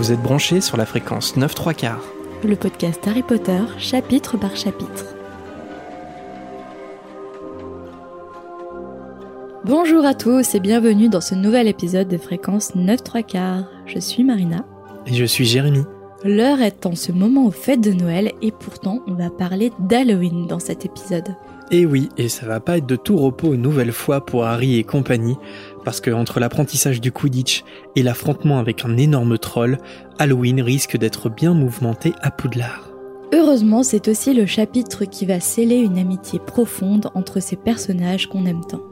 Vous êtes branchés sur la fréquence 9 3 quarts. Le podcast Harry Potter, chapitre par chapitre. Bonjour à tous et bienvenue dans ce nouvel épisode de fréquence 9 3 quarts. Je suis Marina. Et je suis Jérémy. L'heure est en ce moment aux fêtes de Noël et pourtant on va parler d'Halloween dans cet épisode. Et oui, et ça va pas être de tout repos une nouvelle fois pour Harry et compagnie, parce que entre l'apprentissage du Quidditch et l'affrontement avec un énorme troll, Halloween risque d'être bien mouvementé à Poudlard. Heureusement, c'est aussi le chapitre qui va sceller une amitié profonde entre ces personnages qu'on aime tant.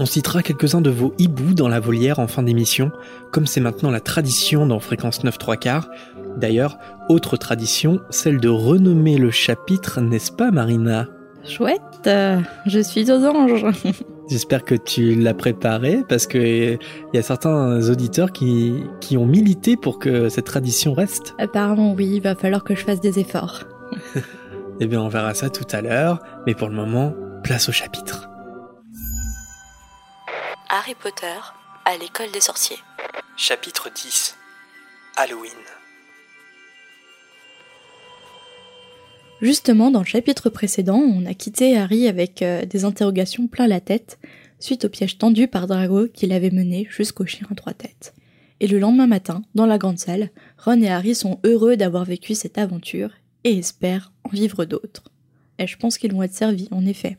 On citera quelques-uns de vos hiboux dans la volière en fin d'émission, comme c'est maintenant la tradition dans Fréquence 9 3 quarts. D'ailleurs, autre tradition, celle de renommer le chapitre, n'est-ce pas Marina? Chouette, euh, je suis aux anges. J'espère que tu l'as préparé parce que il y a certains auditeurs qui, qui ont milité pour que cette tradition reste. Apparemment oui, il va falloir que je fasse des efforts. Eh bien, on verra ça tout à l'heure, mais pour le moment, place au chapitre. Harry Potter à l'école des sorciers. Chapitre 10 Halloween. Justement, dans le chapitre précédent, on a quitté Harry avec euh, des interrogations plein la tête, suite au piège tendu par Drago qui l'avait mené jusqu'au chien à trois têtes. Et le lendemain matin, dans la grande salle, Ron et Harry sont heureux d'avoir vécu cette aventure et espèrent en vivre d'autres. Et je pense qu'ils vont être servis, en effet.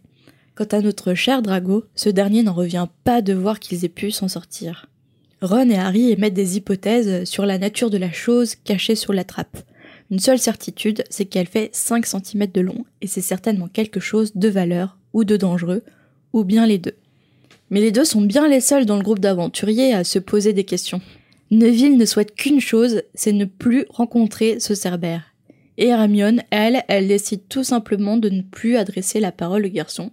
Quant à notre cher Drago, ce dernier n'en revient pas de voir qu'ils aient pu s'en sortir. Ron et Harry émettent des hypothèses sur la nature de la chose cachée sous la trappe. Une seule certitude, c'est qu'elle fait 5 cm de long, et c'est certainement quelque chose de valeur ou de dangereux, ou bien les deux. Mais les deux sont bien les seuls dans le groupe d'aventuriers à se poser des questions. Neville ne souhaite qu'une chose, c'est ne plus rencontrer ce cerbère. Et Hermione, elle, elle décide tout simplement de ne plus adresser la parole au garçon.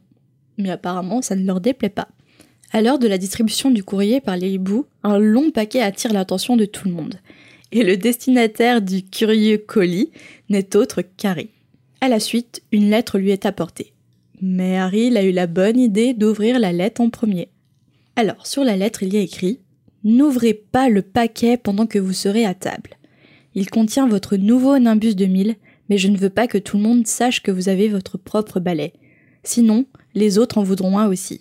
Mais apparemment, ça ne leur déplaît pas. À l'heure de la distribution du courrier par les hiboux, un long paquet attire l'attention de tout le monde et le destinataire du curieux colis n'est autre qu'Harry. À la suite, une lettre lui est apportée. Mais Harry a eu la bonne idée d'ouvrir la lettre en premier. Alors, sur la lettre, il y a écrit N'ouvrez pas le paquet pendant que vous serez à table. Il contient votre nouveau Nimbus 2000, mais je ne veux pas que tout le monde sache que vous avez votre propre balai. Sinon, les autres en voudront un aussi.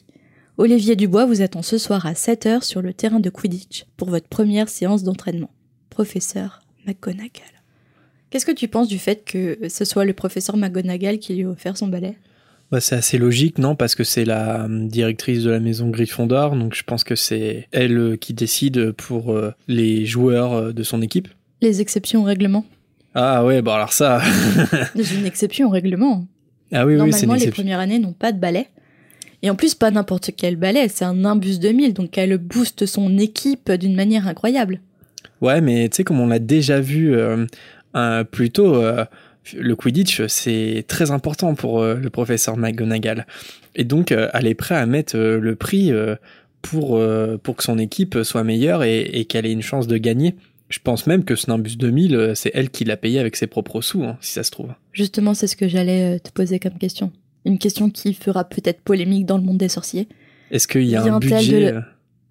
Olivier Dubois vous attend ce soir à 7h sur le terrain de Quidditch pour votre première séance d'entraînement professeur McGonagall. Qu'est-ce que tu penses du fait que ce soit le professeur McGonagall qui lui a offert son balai? Bah, c'est assez logique, non? Parce que c'est la euh, directrice de la maison Gryffondor, donc je pense que c'est elle euh, qui décide pour euh, les joueurs de son équipe. Les exceptions au règlement Ah ouais, bon alors ça... c'est une exception au règlement. Ah oui, Normalement, oui, les premières années n'ont pas de balai. Et en plus, pas n'importe quel balai, c'est un Nimbus 2000, donc elle booste son équipe d'une manière incroyable. Ouais, mais tu sais, comme on l'a déjà vu euh, plus tôt, euh, le Quidditch, c'est très important pour le professeur McGonagall. Et donc, elle est prête à mettre le prix pour, pour que son équipe soit meilleure et, qu'elle ait une chance de gagner. Je pense même que ce Nimbus 2000, c'est elle qui l'a payé avec ses propres sous, hein, si ça se trouve. Justement, c'est ce que j'allais te poser comme question. Une question qui fera peut-être polémique dans le monde des sorciers. Est-ce qu'il y a un budget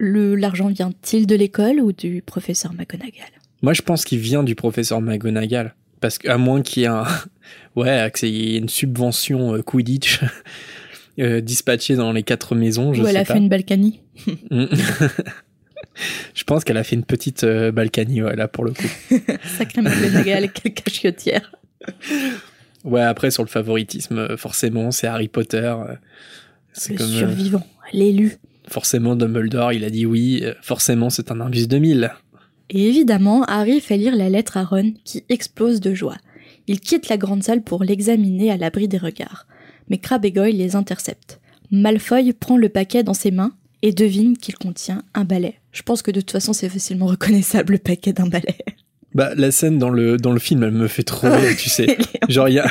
l'argent vient-il de l'école ou du professeur McGonagall? Moi, je pense qu'il vient du professeur McGonagall. Parce qu'à moins qu'il y ait un, ouais, qu'il y ait une subvention euh, Quidditch euh, dispatchée dans les quatre maisons, je Ou elle a fait une Balkany. je pense qu'elle a fait une petite euh, Balkany, ouais, là, pour le coup. Sacré McGonagall, quelle cachetière. Ouais, après, sur le favoritisme, forcément, c'est Harry Potter. C'est le survivant, l'élu. Forcément, Dumbledore, il a dit oui, forcément, c'est un Nimbus 2000. Et évidemment, Harry fait lire la lettre à Ron, qui explose de joie. Il quitte la grande salle pour l'examiner à l'abri des regards. Mais Crabbe et Goyle les interceptent. Malfoy prend le paquet dans ses mains et devine qu'il contient un balai. Je pense que de toute façon, c'est facilement reconnaissable le paquet d'un balai. Bah, la scène dans le, dans le film, elle me fait trop rire, tu sais. Genre, il y a,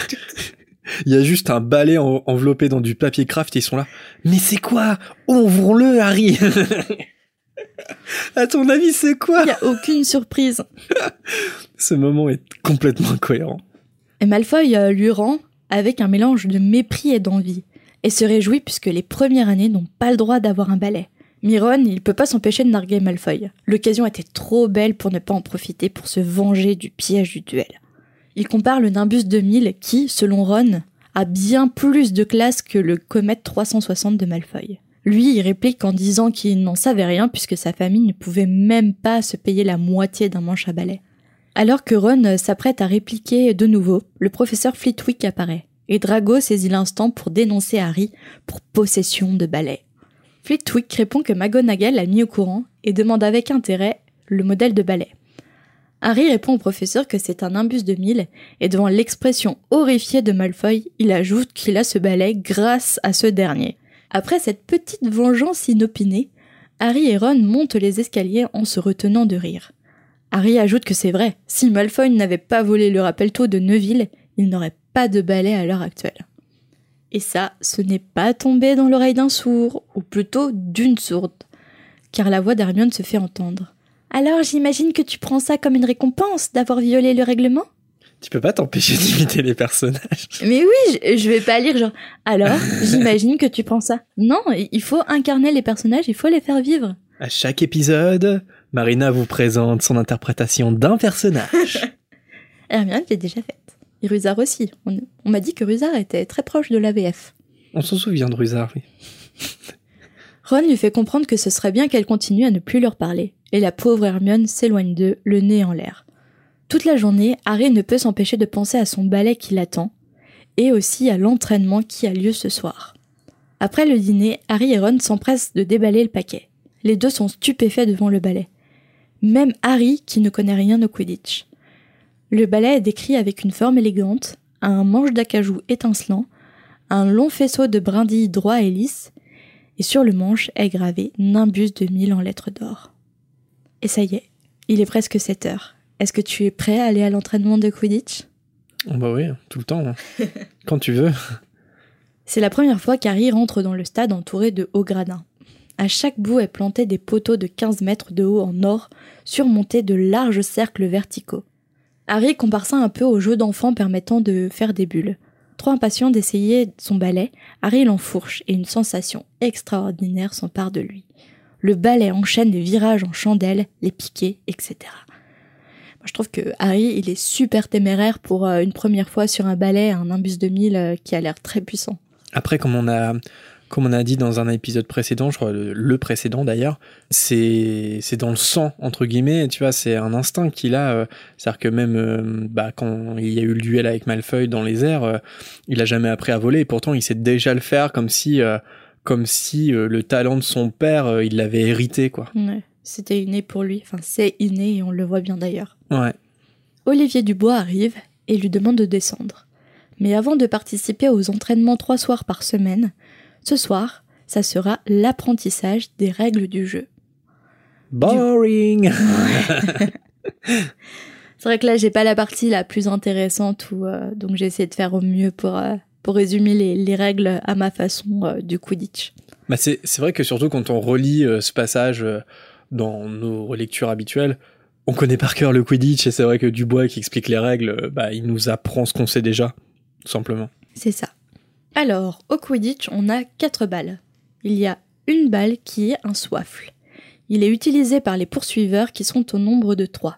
il y a juste un balai enveloppé dans du papier craft et ils sont là. Mais c'est quoi? Ouvrons-le, Harry À ton avis, c'est quoi? Il n'y a aucune surprise. Ce moment est complètement incohérent. Et Malfoy euh, lui rend avec un mélange de mépris et d'envie, et se réjouit puisque les premières années n'ont pas le droit d'avoir un balai. Miron, il peut pas s'empêcher de narguer Malfoy. L'occasion était trop belle pour ne pas en profiter pour se venger du piège du duel. Il compare le Nimbus 2000 qui, selon Ron, a bien plus de classe que le Comet 360 de Malfoy. Lui, il réplique en disant qu'il n'en savait rien puisque sa famille ne pouvait même pas se payer la moitié d'un manche à balai. Alors que Ron s'apprête à répliquer de nouveau, le professeur Flitwick apparaît, et Drago saisit l'instant pour dénoncer Harry pour possession de balai. Flitwick répond que McGonagall l'a mis au courant et demande avec intérêt le modèle de balai. Harry répond au professeur que c'est un imbus de mille, et devant l'expression horrifiée de Malfoy, il ajoute qu'il a ce balai grâce à ce dernier. Après cette petite vengeance inopinée, Harry et Ron montent les escaliers en se retenant de rire. Harry ajoute que c'est vrai, si Malfoy n'avait pas volé le rappel-tôt de Neuville, il n'aurait pas de balai à l'heure actuelle. Et ça, ce n'est pas tombé dans l'oreille d'un sourd, ou plutôt d'une sourde, car la voix d'Hermione se fait entendre. Alors j'imagine que tu prends ça comme une récompense d'avoir violé le règlement? Tu peux pas t'empêcher d'imiter les personnages. Mais oui, je, je vais pas lire genre. Alors j'imagine que tu prends ça. Non, il faut incarner les personnages, il faut les faire vivre. À chaque épisode, Marina vous présente son interprétation d'un personnage. Hermione l'a déjà faite. Et Rusard aussi. On, on m'a dit que Rusard était très proche de l'AVF. On s'en souvient de Rusard, oui. Ron lui fait comprendre que ce serait bien qu'elle continue à ne plus leur parler, et la pauvre Hermione s'éloigne d'eux, le nez en l'air. Toute la journée, Harry ne peut s'empêcher de penser à son ballet qui l'attend, et aussi à l'entraînement qui a lieu ce soir. Après le dîner, Harry et Ron s'empressent de déballer le paquet. Les deux sont stupéfaits devant le ballet. Même Harry qui ne connaît rien au Quidditch. Le ballet est décrit avec une forme élégante, un manche d'acajou étincelant, un long faisceau de brindilles droit et lisse, et sur le manche est gravé Nimbus 2000 en lettres d'or. Et ça y est, il est presque 7 heures. Est-ce que tu es prêt à aller à l'entraînement de Quidditch? Oh bah oui, tout le temps. hein. Quand tu veux. C'est la première fois qu'Harry rentre dans le stade entouré de hauts gradins. À chaque bout est planté des poteaux de 15 mètres de haut en or, surmontés de larges cercles verticaux. Harry compare ça un peu au jeu d'enfant permettant de faire des bulles. Trop impatient d'essayer son balai, Harry l'enfourche et une sensation extraordinaire s'empare de lui. Le balai enchaîne les virages en chandelle, les piquets, etc. Moi, je trouve que Harry, il est super téméraire pour euh, une première fois sur un balai, un Nimbus 2000 euh, qui a l'air très puissant. Après, comme on a, comme on a dit dans un épisode précédent, je crois le, le précédent d'ailleurs, c'est c'est dans le sang entre guillemets. Tu vois, c'est un instinct qu'il a. euh, C'est-à-dire que même euh, bah, quand il y a eu le duel avec Malfoy dans les airs, euh, il a jamais appris à voler. Et pourtant, il sait déjà le faire, comme si comme si le talent de son père, il l'avait hérité, quoi. Ouais, c'était inné pour lui. Enfin, c'est inné et on le voit bien d'ailleurs. Ouais. Olivier Dubois arrive et lui demande de descendre. Mais avant de participer aux entraînements trois soirs par semaine, ce soir, ça sera l'apprentissage des règles du jeu. Boring. C'est vrai que là, j'ai pas la partie la plus intéressante, où, euh, donc j'ai essayé de faire au mieux pour, euh, pour résumer les, les règles à ma façon euh, du Quidditch. Bah c'est vrai que surtout quand on relit ce passage dans nos relectures habituelles, on connaît par cœur le Quidditch et c'est vrai que Dubois qui explique les règles, bah il nous apprend ce qu'on sait déjà, tout simplement. C'est ça. Alors, au Quidditch, on a quatre balles. Il y a une balle qui est un soifle. Il est utilisé par les poursuiveurs qui sont au nombre de trois.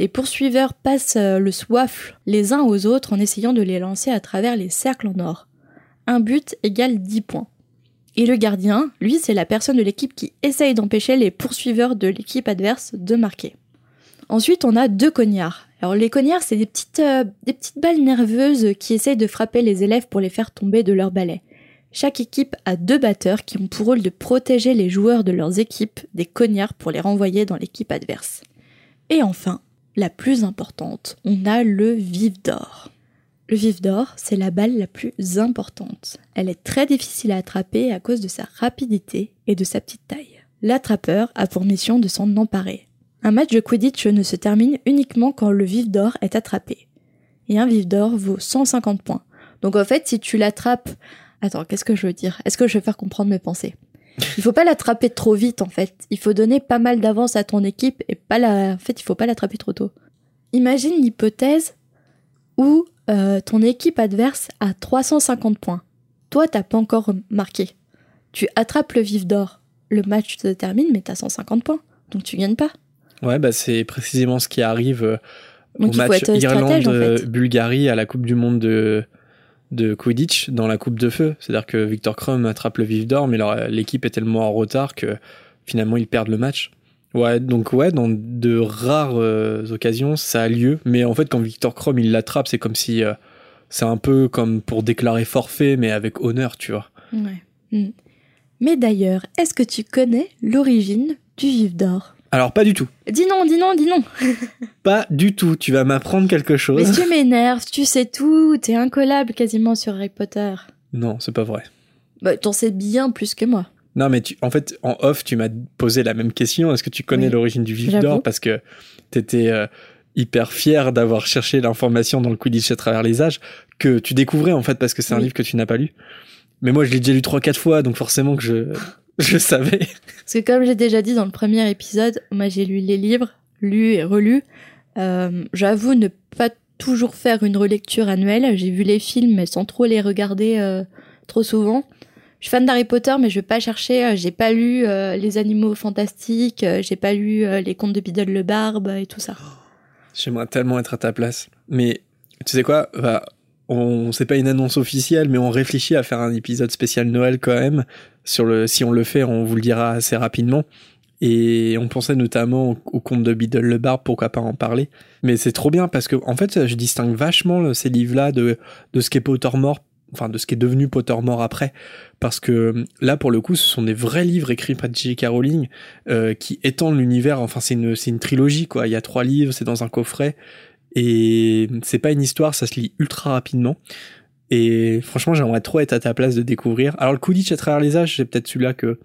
Les poursuiveurs passent euh, le soifle les uns aux autres en essayant de les lancer à travers les cercles en or. Un but égale 10 points. Et le gardien, lui, c'est la personne de l'équipe qui essaye d'empêcher les poursuiveurs de l'équipe adverse de marquer. Ensuite, on a deux cognards. Alors les cognards, c'est des petites, euh, des petites balles nerveuses qui essayent de frapper les élèves pour les faire tomber de leur balai. Chaque équipe a deux batteurs qui ont pour rôle de protéger les joueurs de leurs équipes des cognards pour les renvoyer dans l'équipe adverse. Et enfin, la plus importante, on a le vif d'or. Le vif d'or, c'est la balle la plus importante. Elle est très difficile à attraper à cause de sa rapidité et de sa petite taille. L'attrapeur a pour mission de s'en emparer. Un match de Quidditch ne se termine uniquement quand le vif d'or est attrapé. Et un vif d'or vaut 150 points. Donc en fait, si tu l'attrapes... Attends, qu'est-ce que je veux dire? Est-ce que je vais faire comprendre mes pensées? Il faut pas l'attraper trop vite en fait. Il faut donner pas mal d'avance à ton équipe et pas la... En fait, il faut pas l'attraper trop tôt. Imagine l'hypothèse où euh, ton équipe adverse a 350 points. Toi, t'as pas encore marqué. Tu attrapes le vif d'or. le match se termine, mais t'as 150 points. Donc tu gagnes pas. Ouais, bah c'est précisément ce qui arrive euh, au Donc il faut match en fait. Irlande-Bulgarie à la Coupe du Monde de, de Quidditch dans la Coupe de Feu. C'est-à-dire que Victor Krum attrape le vif d'or, mais l'équipe est tellement en retard que finalement ils perdent le match. Ouais, donc ouais, dans de rares euh, occasions, ça a lieu. Mais en fait, quand Victor Krum il l'attrape, c'est comme si euh, c'est un peu comme pour déclarer forfait, mais avec honneur, tu vois. Ouais. Mm. Mais d'ailleurs, est-ce que tu connais l'origine du vif d'or? Alors pas du tout. Dis non, dis non, dis non. Pas du tout. Tu vas m'apprendre quelque Mais chose. tu m'énerves, tu sais tout, t'es incollable quasiment sur Harry Potter. Non, c'est pas vrai. Bah, t'en sais bien plus que moi. Non, mais tu, en fait, en off, tu m'as posé la même question. Est-ce que tu connais Oui, l'origine du vif d'or? Parce que t'étais euh, hyper fier d'avoir cherché l'information dans le Quidditch à travers les âges, que tu découvrais en fait parce que c'est un livre que tu n'as pas lu. Mais moi, je l'ai déjà lu trois, quatre fois, donc forcément que je, je savais. Parce que comme j'ai déjà dit dans le premier épisode, moi j'ai lu les livres, lus et relus. Euh, J'avoue ne pas toujours faire une relecture annuelle. J'ai vu les films, mais sans trop les regarder euh, trop souvent. Je suis fan d'Harry Potter, mais je vais pas chercher. euh, J'ai pas lu euh, les animaux fantastiques. J'ai pas lu les contes de Biddle le Barbe et tout ça. J'aimerais tellement être à ta place. Mais tu sais quoi? On c'est pas une annonce officielle, mais on réfléchit à faire un épisode spécial Noël quand même. Sur le, si on le fait, on vous le dira assez rapidement. Et on pensait notamment au, au conte de Biddle le Barbe, pourquoi pas en parler. Mais c'est trop bien parce que en fait, je distingue vachement ces livres-là de, de ce qu'est Pottermore, enfin de ce qui est devenu Pottermore après. Parce que là, pour le coup, ce sont des vrais livres écrits par J.K. Rowling euh, qui étendent l'univers. Enfin, c'est une, c'est une trilogie, quoi. Il y a trois livres, c'est dans un coffret. Et c'est pas une histoire, ça se lit ultra rapidement. Et franchement, j'aimerais trop être à ta place de découvrir. Alors, le Quidditch à travers les âges, c'est peut-être celui-là que,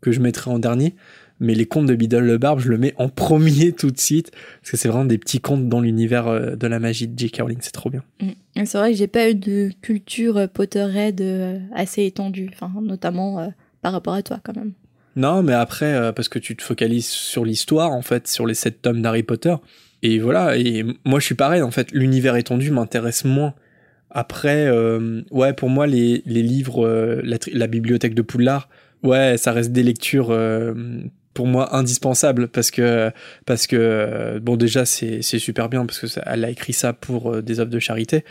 que je mettrai en dernier. Mais les contes de Biddle le Barbe, je le mets en premier tout de suite. Parce que c'est vraiment des petits contes dans l'univers euh, de la magie de J.K. Rowling. C'est trop bien. Mm. C'est vrai que j'ai pas eu de culture euh, Potterhead euh, assez étendue, enfin notamment euh, par rapport à toi quand même. Non, mais après, euh, parce que tu te focalises sur l'histoire, en fait, sur les sept tomes d'Harry Potter. Et voilà, et moi je suis pareil, en fait, l'univers étendu m'intéresse moins. Après, euh, ouais, pour moi, les, les livres, euh, la, bibliothèque de Poudlard, ouais, ça reste des lectures, euh, pour moi, indispensables, parce que, parce que bon, déjà, c'est super bien, parce que ça- elle a écrit ça pour des œuvres de charité.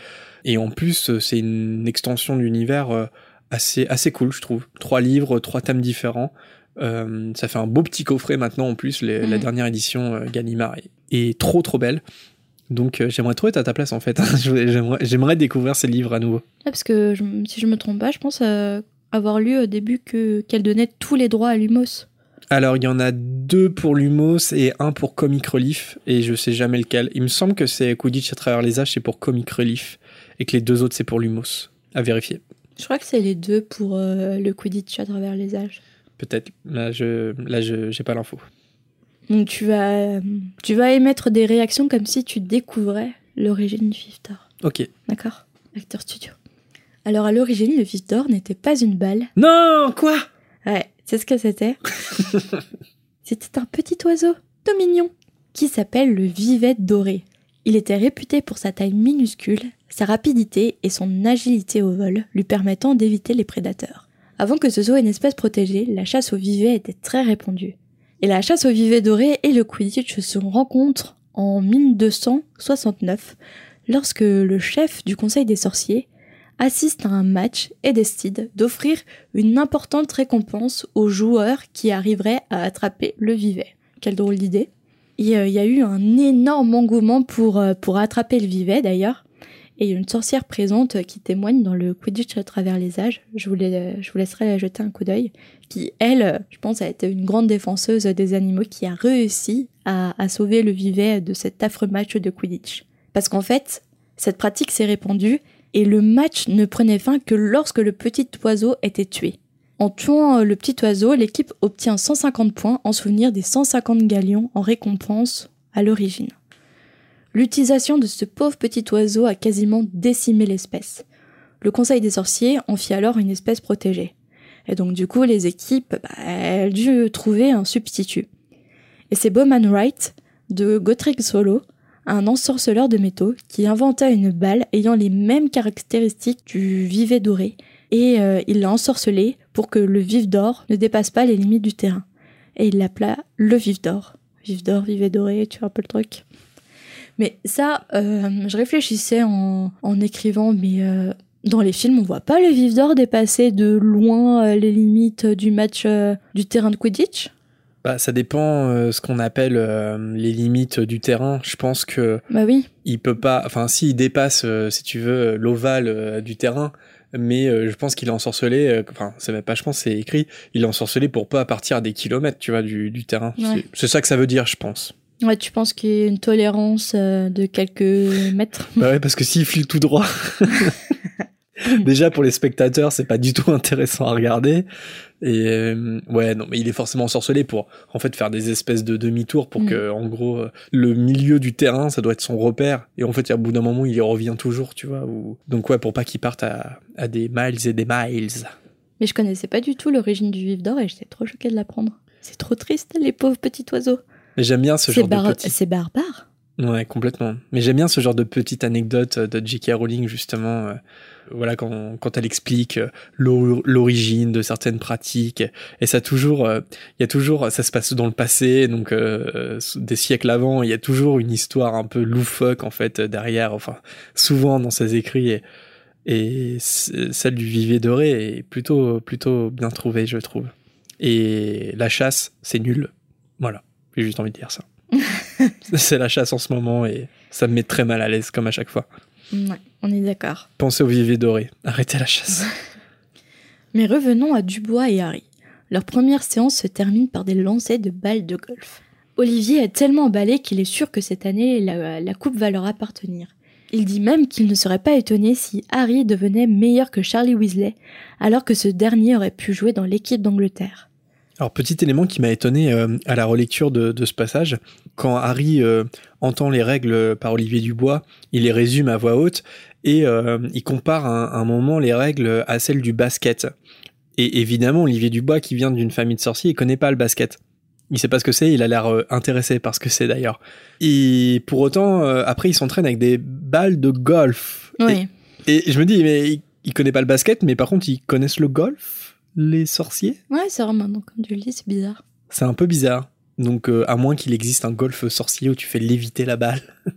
Et en plus, c'est une extension de l'univers assez, assez cool, je trouve. Trois livres, trois thèmes différents. Ça fait un beau petit coffret maintenant en plus. les- La Mhm. dernière édition Gallimard est, trop trop belle. Donc euh, j'aimerais trop être à ta place en fait. J'aimerais, j'aimerais découvrir ces livres à nouveau. Ouais, parce que je si je me trompe pas, je pense euh, avoir lu au début que qu'elle donnait tous les droits à Lumos. Alors il y en a deux pour Lumos et un pour Comic Relief et je sais jamais lequel. Il me semble que c'est Quidditch à travers les âges c'est pour Comic Relief et que les deux autres c'est pour Lumos. À vérifier. Je crois que c'est les deux pour euh, le Quidditch à travers les âges. Peut-être. Là je là je j'ai pas l'info. Donc tu vas tu vas émettre des réactions comme si tu découvrais l'origine du Fifth d'or. Ok. D'accord? Acteur studio. Alors à l'origine, le Fifth d'or n'était pas une balle. Non quoi? Ouais, c'est ce que c'était. c'était un petit oiseau, tout mignon, qui s'appelle le vivette doré. Il était réputé pour sa taille minuscule, sa rapidité et son agilité au vol, lui permettant d'éviter les prédateurs. Avant que ce soit une espèce protégée, la chasse au vivet était très répandue. Et la chasse au vivet doré et le Quidditch se rencontrent en 1269, lorsque le chef du Conseil des sorciers assiste à un match et décide d'offrir une importante récompense aux joueurs qui arriveraient à attraper le vivet. Quelle drôle d'idée. Euh, il y a eu un énorme engouement pour, euh, pour attraper le vivet d'ailleurs. Et il y a une sorcière présente qui témoigne dans le Quidditch à travers les âges. Je vous, je vous laisserai jeter un coup d'œil. Qui, elle, je pense, a été une grande défenseuse des animaux qui a réussi à, à sauver le vivet de cet affreux match de Quidditch. Parce qu'en fait, cette pratique s'est répandue et le match ne prenait fin que lorsque le petit oiseau était tué. En tuant le petit oiseau, l'équipe obtient 150 points en souvenir des 150 galions en récompense à l'origine. L'utilisation de ce pauvre petit oiseau a quasiment décimé l'espèce. Le Conseil des sorciers en fit alors une espèce protégée. Et donc du coup, les équipes, bah, elles dû trouver un substitut. Et c'est Bowman Wright, de Gotrek Solo, un ensorceleur de métaux, qui inventa une balle ayant les mêmes caractéristiques du vivet doré, et euh, il l'a ensorcelé pour que le vif d'or ne dépasse pas les limites du terrain. Et il l'appela le vif d'or. Vif d'or, vivet doré, tu vois un peu le truc. Mais ça, euh, je réfléchissais en, en écrivant, mais euh, dans les films, on voit pas le vif d'or dépasser de loin euh, les limites du match du terrain de Quidditch? Bah, ça dépend euh, ce qu'on appelle euh, les limites du terrain. Je pense que Bah oui. il peut pas, enfin, s'il dépasse, euh, si tu veux, l'ovale du terrain, mais je pense qu'il est ensorcelé, enfin, c'est même pas, je pense, c'est écrit, il est ensorcelé pour pas partir à des kilomètres, tu vois, du, du terrain. Ouais. C'est ça que ça veut dire, je pense. Ouais, tu penses qu'il y a une tolérance euh, de quelques mètres? Bah ouais, parce que s'il file tout droit, déjà pour les spectateurs, c'est pas du tout intéressant à regarder. Et euh, ouais, non, mais il est forcément ensorcelé pour en fait faire des espèces de demi-tours pour Mm. que, en gros, euh, le milieu du terrain, ça doit être son repère. Et en fait, à bout d'un moment, il y revient toujours, tu vois. Ou... Donc ouais, pour pas qu'il parte à, à des miles et des miles. Mais je connaissais pas du tout l'origine du vif d'or et j'étais trop choquée de l'apprendre. C'est trop triste, les pauvres petits oiseaux. Mais j'aime bien ce genre de petit. c'est barbare? Ouais, complètement. Mais j'aime bien ce genre de petite anecdote euh, de J.K. Rowling, justement. euh, voilà, quand, quand elle explique euh, l'o- l'origine de certaines pratiques. Et ça toujours, euh, il y a toujours, ça se passe dans le passé, donc euh, des siècles avant, il y a toujours une histoire un peu loufoque, en fait, derrière. Enfin, souvent dans ses écrits. Et, et celle du Vivet doré est plutôt, plutôt bien trouvée, je trouve. Et la chasse, c'est nul. Voilà. J'ai juste envie de dire ça. c'est la chasse en ce moment et ça me met très mal à l'aise comme à chaque fois. Ouais, on est d'accord. Pensez au vivet doré, arrêtez la chasse. Mais revenons à Dubois et Harry. Leur première séance se termine par des lancers de balles de golf. Olivier est tellement emballé qu'il est sûr que cette année, la, la coupe va leur appartenir. Il dit même qu'il ne serait pas étonné si Harry devenait meilleur que Charlie Weasley, alors que ce dernier aurait pu jouer dans l'équipe d'Angleterre. Alors petit élément qui m'a étonné euh, à la relecture de, de ce passage, quand Harry euh, entend les règles par Olivier Dubois, il les résume à voix haute et euh, il compare un, un moment les règles à celles du basket. Et évidemment, Olivier Dubois, qui vient d'une famille de sorciers, il connaît pas le basket. Il sait pas ce que c'est, il a l'air intéressé par ce que c'est d'ailleurs. Et pour autant, après, il s'entraîne avec des balles de golf. Oui. Et, et je me dis, mais il, il connaît pas le basket, mais par contre, ils connaissent le golf, les sorciers? Ouais, c'est vrai, maintenant, comme tu le dis, c'est bizarre. C'est un peu bizarre. Donc, euh, à moins qu'il existe un golf sorcier où tu fais léviter la balle.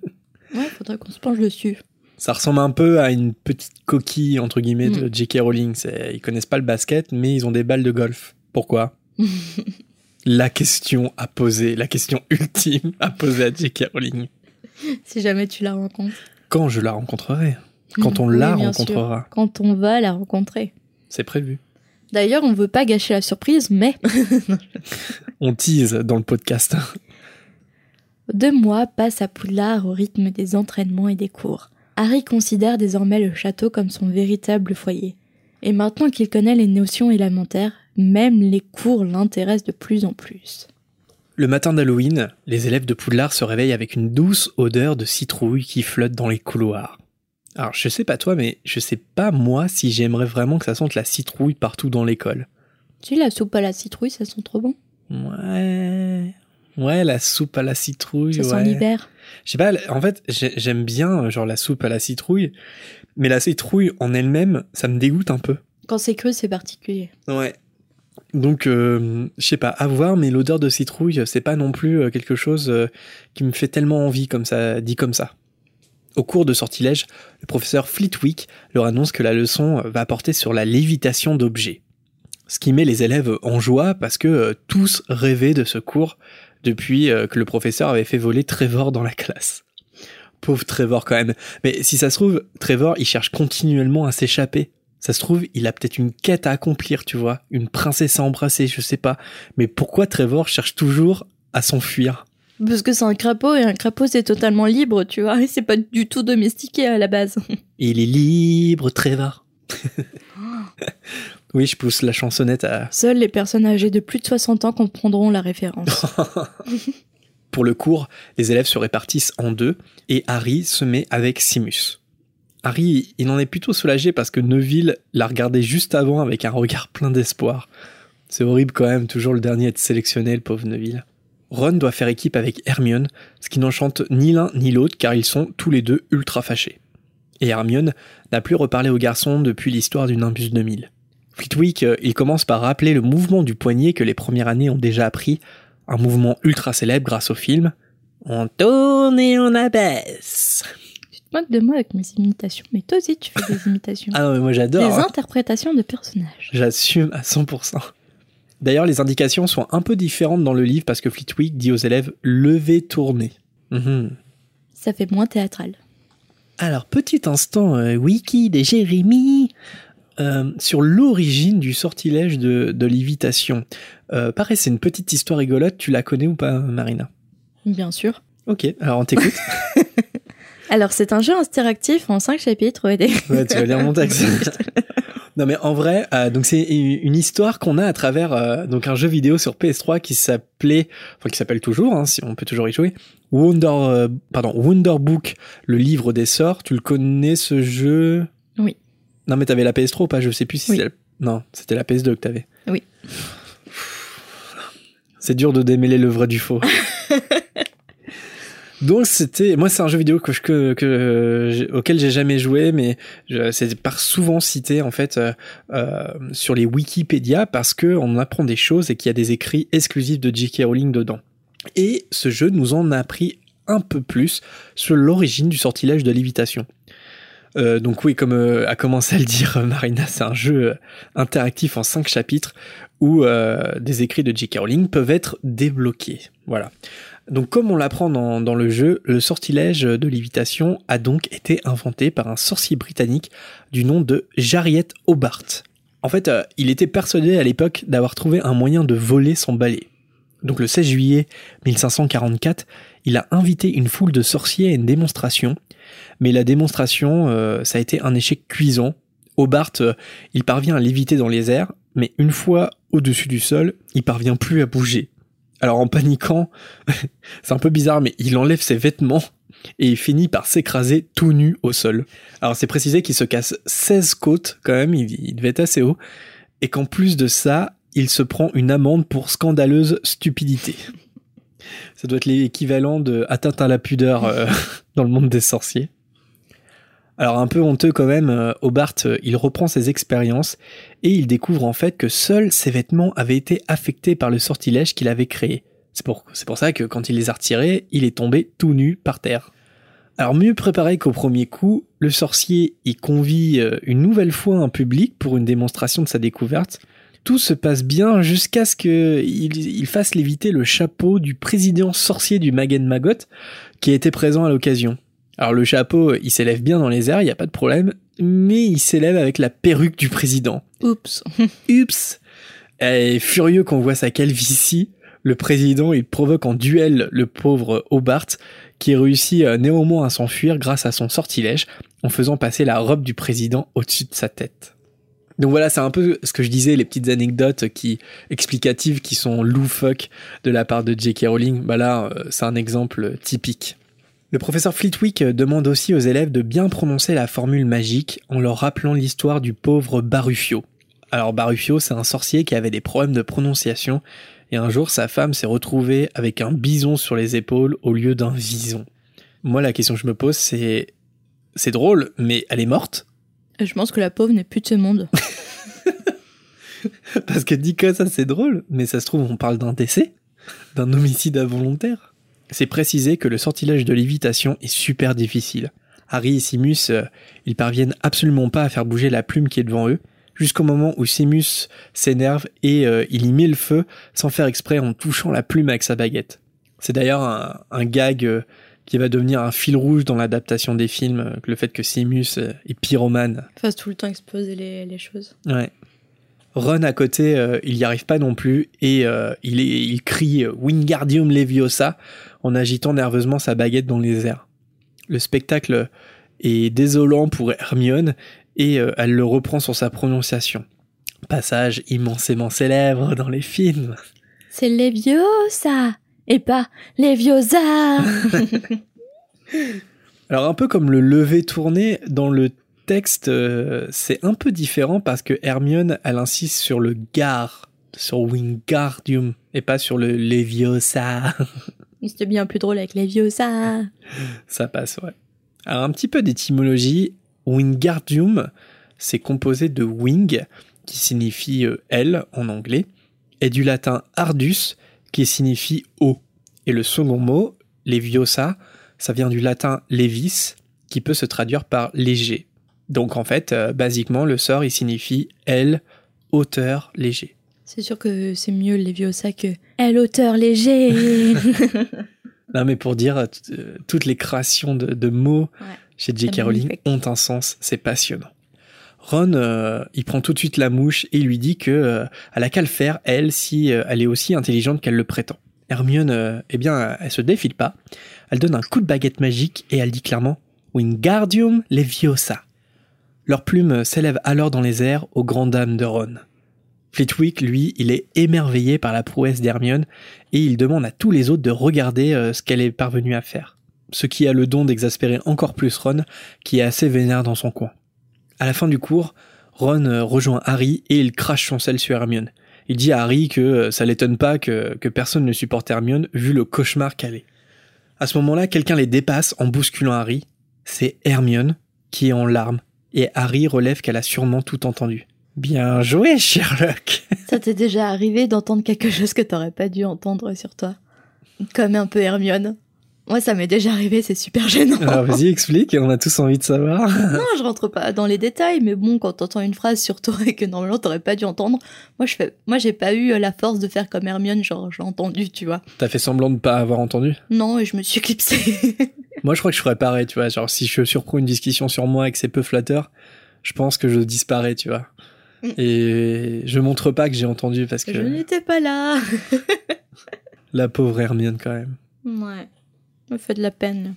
Ouais, faudrait qu'on se penche dessus. Ça ressemble un peu à une petite coquille, entre guillemets, de Mm. J.K. Rowling. Ils connaissent pas le basket, mais ils ont des balles de golf. Pourquoi? La question à poser, la question ultime à poser à J.K. Rowling. si jamais tu la rencontres. Quand je la rencontrerai? Quand on Oui, la sûr. rencontrera? Quand on va la rencontrer. C'est prévu. D'ailleurs, on veut pas gâcher la surprise, mais On tease dans le podcast. deux mois passent à Poudlard au rythme des entraînements et des cours. Harry considère désormais le château comme son véritable foyer. Et maintenant qu'il connaît les notions élémentaires, même les cours l'intéressent de plus en plus. Le matin d'Halloween, les élèves de Poudlard se réveillent avec une douce odeur de citrouille qui flotte dans les couloirs. Alors, je sais pas toi, mais je sais pas moi si j'aimerais vraiment que ça sente la citrouille partout dans l'école. Tu sais, la soupe à la citrouille, ça sent trop bon. Ouais. Ouais, la soupe à la citrouille. Ça ouais. sent l'hiver. Je sais pas, en fait, j'ai- j'aime bien, euh, genre, la soupe à la citrouille, mais la citrouille en elle-même, ça me dégoûte un peu. Quand c'est cru, c'est particulier. Ouais. Donc, euh, je sais pas, à voir, mais l'odeur de citrouille, c'est pas non plus euh, quelque chose euh, qui me fait tellement envie, comme ça, dit comme ça. Au cours de sortilège, le professeur Flitwick leur annonce que la leçon va porter sur la lévitation d'objets. Ce qui met les élèves en joie parce que euh, tous rêvaient de ce cours depuis euh, que le professeur avait fait voler Trevor dans la classe. Pauvre Trevor quand même. Mais si ça se trouve, Trevor, il cherche continuellement à s'échapper. Ça se trouve, il a peut-être une quête à accomplir, tu vois, une princesse à embrasser, je sais pas. Mais pourquoi Trevor cherche toujours à s'enfuir? Parce que c'est un crapaud et un crapaud c'est totalement libre, tu vois. C'est pas du tout domestiqué à la base. Il est libre, Trevor. oui, je pousse la chansonnette à... Seules les personnes âgées de plus de 60 ans comprendront la référence. Pour le cours, les élèves se répartissent en deux et Harry se met avec Simus. Harry, il en est plutôt soulagé parce que Neville l'a regardé juste avant avec un regard plein d'espoir. C'est horrible quand même, toujours le dernier à être sélectionné, le pauvre Neville. Ron doit faire équipe avec Hermione, ce qui n'enchante ni l'un ni l'autre car ils sont tous les deux ultra fâchés. Et Hermione n'a plus reparlé aux garçons depuis l'histoire du Nimbus 2000. Flitwick, euh, il commence par rappeler le mouvement du poignet que les premières années ont déjà appris, un mouvement ultra célèbre grâce au film. On tourne et on abaisse. Tu te moques de moi avec mes imitations, mais toi aussi tu fais des imitations. Ah non, mais moi j'adore. des hein. interprétations de personnages. J'assume à 100%. D'ailleurs, les indications sont un peu différentes dans le livre parce que Flitwick dit aux élèves lever, tourner. Mhm. Ça fait moins théâtral. Alors, petit instant euh, wiki de Jérémy euh, sur l'origine du sortilège de, de lévitation. Euh, pareil, c'est une petite histoire rigolote. Tu la connais ou pas, Marina? Bien sûr. Ok, alors on t'écoute. Alors, c'est un jeu interactif en 5 chapitres. des- Ouais, tu vas lire mon texte. non mais en vrai, euh, donc c'est une histoire qu'on a à travers euh, donc un jeu vidéo sur PS3 qui s'appelait, enfin qui s'appelle toujours, hein, si on peut toujours y jouer, Wonder, euh, pardon, Wonder Book, le livre des sorts. Tu le connais ce jeu? Oui. Non mais t'avais la PS3 ou pas? Je sais plus si Oui. c'était. la- Non, c'était la PS2 que t'avais. Oui. C'est dur de démêler le vrai du faux. Donc c'était, moi c'est un jeu vidéo que je, que, auquel j'ai jamais joué, mais c'est par souvent cité en fait euh, euh, sur les Wikipédia parce que on apprend des choses et qu'il y a des écrits exclusifs de J.K. Rowling dedans. Et ce jeu nous en a appris un peu plus sur l'origine du sortilège de lévitation. Euh, donc oui, comme a commencé à le dire Marina, c'est un jeu interactif en cinq chapitres où des écrits de J.K. Rowling peuvent être débloqués. Voilà. Donc comme on l'apprend dans, le jeu, le sortilège de lévitation a donc été inventé par un sorcier britannique du nom de Jariet Hobart. En fait, euh, il était persuadé à l'époque d'avoir trouvé un moyen de voler son balai. Donc le 16 juillet 1544, il a invité une foule de sorciers à une démonstration, mais la démonstration, euh, ça a été un échec cuisant. Hobart, euh, il parvient à léviter dans les airs, mais une fois au-dessus du sol, il parvient plus à bouger. Alors en paniquant, c'est un peu bizarre, mais il enlève ses vêtements et il finit par s'écraser tout nu au sol. Alors c'est précisé qu'il se casse 16 côtes quand même, il, devait être assez haut, et qu'en plus de ça, il se prend une amende pour scandaleuse stupidité. Ça doit être l'équivalent de atteinte à la pudeur euh, dans le monde des sorciers. Alors un peu honteux quand même, euh, Hobart, euh, il reprend ses expériences et il découvre en fait que seuls ses vêtements avaient été affectés par le sortilège qu'il avait créé. C'est pour, pour ça que quand il les a retirés, il est tombé tout nu par terre. Alors mieux préparé qu'au premier coup, le sorcier y convie euh, une nouvelle fois un public pour une démonstration de sa découverte. Tout se passe bien jusqu'à ce qu'il il fasse léviter le chapeau du président sorcier du Magen Magot qui était présent à l'occasion. Alors le chapeau, il s'élève bien dans les airs, il n'y a pas de problème, mais il s'élève avec la perruque du président. Oups. Ups Et furieux qu'on voit sa calvitie, le président, il provoque en duel le pauvre Hobart, qui réussit euh, néanmoins à s'enfuir grâce à son sortilège, en faisant passer la robe du président au-dessus de sa tête. Donc voilà, c'est un peu ce que je disais, les petites anecdotes qui explicatives qui sont loufoques de la part de J.K. Rowling. Bah là, euh, c'est un exemple typique. Le professeur Flitwick demande aussi aux élèves de bien prononcer la formule magique en leur rappelant l'histoire du pauvre Barufio. Alors Barufio, c'est un sorcier qui avait des problèmes de prononciation et un jour sa femme s'est retrouvée avec un bison sur les épaules au lieu d'un vison. Moi, la question que je me pose, c'est c'est drôle, mais elle est morte? Je pense que la pauvre n'est plus de ce monde. Parce que dit que ça, c'est drôle, mais ça se trouve, on parle d'un décès, d'un homicide involontaire. C'est précisé que le sortilège de lévitation est super difficile. Harry et Simus, euh, ils parviennent absolument pas à faire bouger la plume qui est devant eux, jusqu'au moment où Simus s'énerve et euh, il y met le feu sans faire exprès en touchant la plume avec sa baguette. C'est d'ailleurs un, un gag euh, qui va devenir un fil rouge dans l'adaptation des films, le fait que Simus est pyromane. Fasse tout le temps exploser les, les choses. Ouais. Ron à côté, il n'y arrive pas non plus et il, est, il crie Wingardium Leviosa en agitant nerveusement sa baguette dans les airs. Le spectacle est désolant pour Hermione et euh, elle le reprend sur sa prononciation. Passage immensément célèbre dans les films. C'est Leviosa et pas Leviosa. Alors un peu comme le lever tourné dans le texte, euh, c'est un peu différent parce que Hermione, elle insiste sur le gar, sur Wingardium et pas sur le Leviosa. C'était bien plus drôle avec Leviosa. Ça passe, ouais. Alors, un petit peu d'étymologie. Wingardium, c'est composé de wing, qui signifie euh, elle en anglais, et du latin ardus, qui signifie eau. Et le second mot, leviosa, ça vient du latin levis, qui peut se traduire par léger. Donc en fait, euh, basiquement, le sort, il signifie elle, hauteur, léger. C'est sûr que c'est mieux Leviosa que elle hauteur léger. Non, mais pour dire, euh, toutes les créations de, de mots Ouais, chez J.K. Rowling ont un sens, c'est passionnant. Ron, euh, il prend tout de suite la mouche et lui dit que euh, elle a qu'à le faire, elle, si euh, elle est aussi intelligente qu'elle le prétend. Hermione, eh bien, elle se défile pas. Elle donne un coup de baguette magique et elle dit clairement Wingardium Leviosa. Leur plume s'élève alors dans les airs aux grandes dames de Ron. Flitwick, lui, il est émerveillé par la prouesse d'Hermione et il demande à tous les autres de regarder euh, ce qu'elle est parvenue à faire. Ce qui a le don d'exaspérer encore plus Ron, qui est assez vénère dans son coin. À la fin du cours, Ron euh, rejoint Harry et il crache son sel sur Hermione. Il dit à Harry que euh, ça l'étonne pas que, que personne ne supporte Hermione vu le cauchemar qu'elle est. À ce moment-là, quelqu'un les dépasse en bousculant Harry. C'est Hermione qui est en larmes et Harry relève qu'elle a sûrement tout entendu. Bien joué, Sherlock Ça t'est déjà arrivé d'entendre quelque chose que t'aurais pas dû entendre sur toi? Comme un peu Hermione. Moi, ça m'est déjà arrivé, c'est super gênant. Alors vas-y, explique, on a tous envie de savoir. non, je rentre pas dans les détails, mais bon, quand t'entends une phrase sur toi et que normalement t'aurais pas dû entendre, moi je fais, moi j'ai pas eu la force de faire comme Hermione, genre j'ai entendu, tu vois. T'as fait semblant de pas avoir entendu? Non, et je me suis éclipsée. Moi, je crois que je ferais pareil, tu vois. Genre, si je surprends une discussion sur moi et que c'est peu flatteur, je pense que je disparais, tu vois. Mm. Et je montre pas que j'ai entendu parce je que n'étais pas là. la pauvre Hermione, quand même. ouais, me fait de la peine.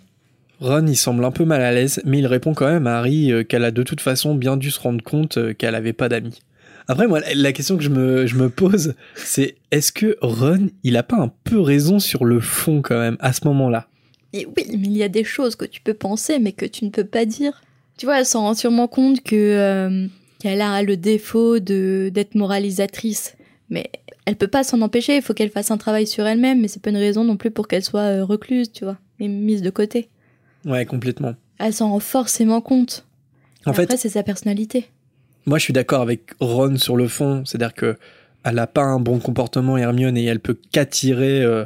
Ron, il semble un peu mal à l'aise, mais il répond quand même à Harry euh, qu'elle a de toute façon bien dû se rendre compte euh, qu'elle avait pas d'amis. Après, moi, la- la question que je me, je me pose, c'est est-ce que Ron, il a pas un peu raison sur le fond, quand même, à ce moment-là? Et oui, mais il y a des choses que tu peux penser, mais que tu ne peux pas dire. Tu vois, elle s'en rend sûrement compte que euh, qu'elle a le défaut de d'être moralisatrice, mais elle peut pas s'en empêcher. Il faut qu'elle fasse un travail sur elle-même, mais c'est pas une raison non plus pour qu'elle soit euh, recluse, tu vois, et mise de côté. Ouais, complètement. Elle s'en rend forcément compte. En Après, fait, c'est sa personnalité. Moi, je suis d'accord avec Ron sur le fond, c'est-à-dire que elle a pas un bon comportement Hermione et elle peut qu'attirer euh,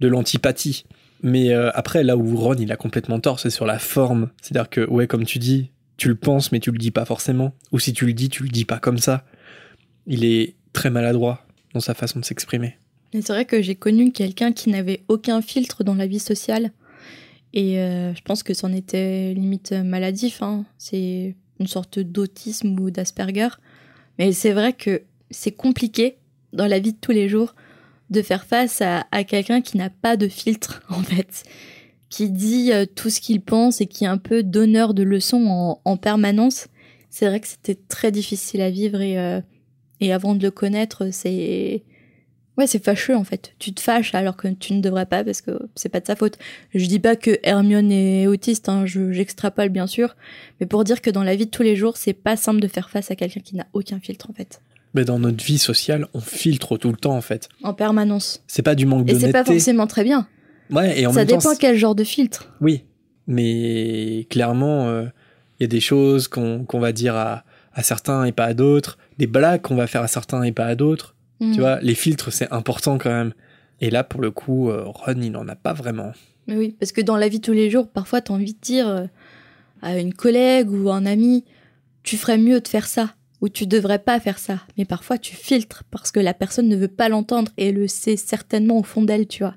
de l'antipathie. Mais euh, après, là où Ron il a complètement tort, c'est sur la forme. C'est-à-dire que ouais, comme tu dis, tu le penses mais tu le dis pas forcément. Ou si tu le dis, tu le dis pas comme ça. Il est très maladroit dans sa façon de s'exprimer. C'est vrai que j'ai connu quelqu'un qui n'avait aucun filtre dans la vie sociale. Et euh, je pense que c'en était limite maladif. hein. C'est une sorte d'autisme ou d'Asperger. Mais c'est vrai que c'est compliqué dans la vie de tous les jours de faire face à, à quelqu'un qui n'a pas de filtre, en fait. Qui dit euh, tout ce qu'il pense et qui est un peu donneur de leçons en, en permanence. C'est vrai que c'était très difficile à vivre et, euh, et avant de le connaître, c'est Ouais, c'est fâcheux en fait. Tu te fâches alors que tu ne devrais pas parce que c'est pas de sa faute. Je dis pas que Hermione est autiste, hein, je- j'extrapole bien sûr, mais pour dire que dans la vie de tous les jours, c'est pas simple de faire face à quelqu'un qui n'a aucun filtre en fait. Mais dans notre vie sociale, on filtre tout le temps en fait. En permanence. C'est pas du manque Et c'est pas forcément très bien. Ouais, et en Ça même dépend quel genre de filtre. Oui, mais clairement, euh, il y a des choses qu'on va dire à, à certains et pas à d'autres, des blagues qu'on va faire à certains et pas à d'autres. Mm. Tu vois, les filtres, c'est important quand même. Et là, pour le coup, euh, Ron, il n'en a pas vraiment. Mais oui, parce que dans la vie de tous les jours, parfois t'as envie de dire euh, à une collègue ou un ami, tu ferais mieux de faire ça, ou tu devrais pas faire ça. Mais parfois tu filtres parce que la personne ne veut pas l'entendre et le sait certainement au fond d'elle, tu vois.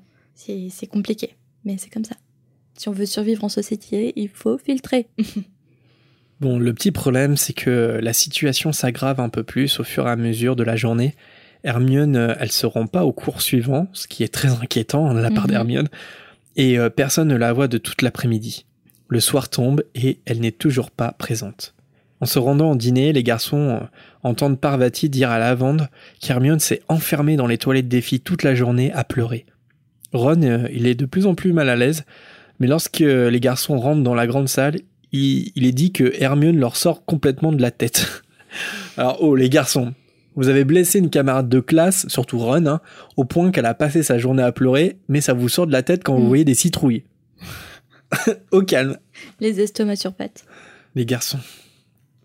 C'est compliqué, mais c'est comme ça. Si on veut survivre en société, il faut filtrer. Bon, le petit problème, c'est que la situation s'aggrave un peu plus au fur et à mesure de la journée. Hermione, euh, elle se rend pas au cours suivant, ce qui est très inquiétant de la part Mhm. d'Hermione, et euh, personne ne la voit de toute l'après-midi. Le soir tombe et elle n'est toujours pas présente. En se rendant au dîner, les garçons euh, entendent Parvati dire à Lavande qu'Hermione s'est enfermée dans les toilettes des filles toute la journée à pleurer. Ron, euh, il est de plus en plus mal à l'aise, mais lorsque euh, les garçons rentrent dans la grande salle, il, il est dit que Hermione leur sort complètement de la tête. Alors, oh, les garçons, vous avez blessé une camarade de classe, surtout Ron, hein, au point qu'elle a passé sa journée à pleurer, mais ça vous sort de la tête quand vous Mm. voyez des citrouilles. au calme, Les estomacs sur pattes. les garçons.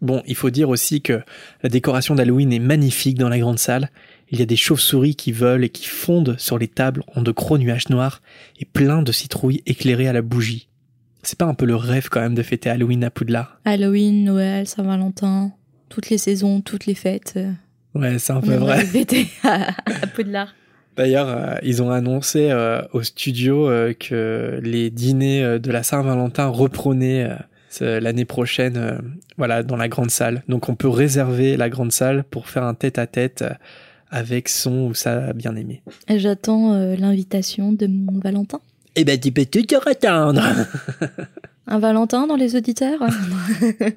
Bon, il faut dire aussi que la décoration d'Halloween est magnifique dans la grande salle. Il y a des chauves-souris qui volent et qui fondent sur les tables en de gros nuages noirs et plein de citrouilles éclairées à la bougie. C'est pas un peu le rêve quand même de fêter Halloween à Poudlard? Halloween, Noël, Saint-Valentin, toutes les saisons, toutes les fêtes. euh, Ouais, c'est un on peu vrai. fêter à, à Poudlard. D'ailleurs, euh, ils ont annoncé euh, au studio euh, que les dîners de la Saint-Valentin reprenaient l'année prochaine, voilà, dans la grande salle. Donc, on peut réserver la grande salle pour faire un tête-à-tête euh, avec son ou sa bien-aimée. J'attends euh, l'invitation de mon Valentin. Eh ben, tu peux tout te attendre. Un Valentin dans les auditeurs?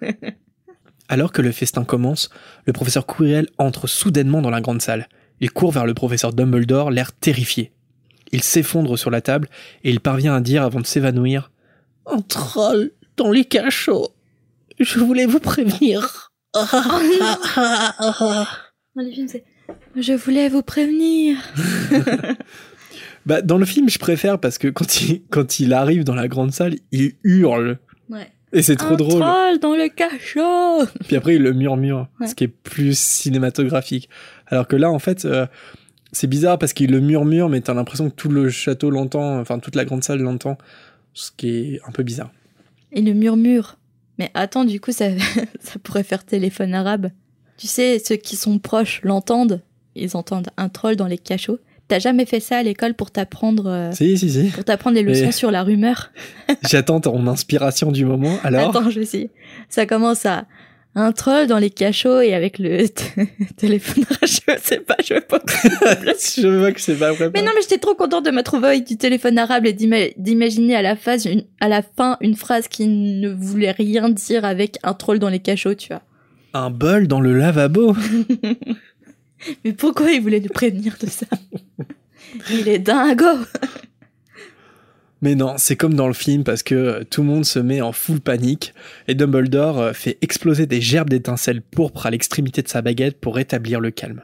Alors que le festin commence, le professeur Quirrell entre soudainement dans la grande salle. Il court vers le professeur Dumbledore, l'air terrifié. Il s'effondre sur la table et il parvient à dire avant de s'évanouir Un troll dans les cachots. Je voulais vous prévenir. Dans les films, Je voulais vous prévenir. bah, dans le film, je préfère parce que quand il, quand il arrive dans la grande salle, il hurle. Ouais. Et c'est trop Un drôle. troll dans le cachot. Puis après, il le murmure, Ouais. ce qui est plus cinématographique. Alors que là, en fait, euh, c'est bizarre parce qu'il le murmure, mais t'as l'impression que tout le château l'entend, enfin toute la grande salle l'entend, ce qui est un peu bizarre. Et le murmure. Mais attends, du coup, ça, ça pourrait faire téléphone arabe. Tu sais, ceux qui sont proches l'entendent. Ils entendent un troll dans les cachots. T'as jamais fait ça à l'école pour t'apprendre euh, Si, si, si. pour t'apprendre les leçons Mais- sur la rumeur? J'attends ton inspiration du moment. Alors, Attends, je sais. Ça commence à un troll dans les cachots et avec le téléphone arabe, je sais pas, je veux pas. je vois que c'est pas vrai. Mais non, mais j'étais trop contente de me trouver avec du téléphone arabe et d'ima- d'imaginer à la phase, une, à la fin, une phrase qui ne voulait rien dire avec un troll dans les cachots, tu vois. Un bol dans le lavabo. Mais pourquoi il voulait nous prévenir de ça? Il est dingo Mais non, c'est comme dans le film parce que tout le monde se met en full panique et Dumbledore euh, fait exploser des gerbes d'étincelles pourpres à l'extrémité de sa baguette pour rétablir le calme.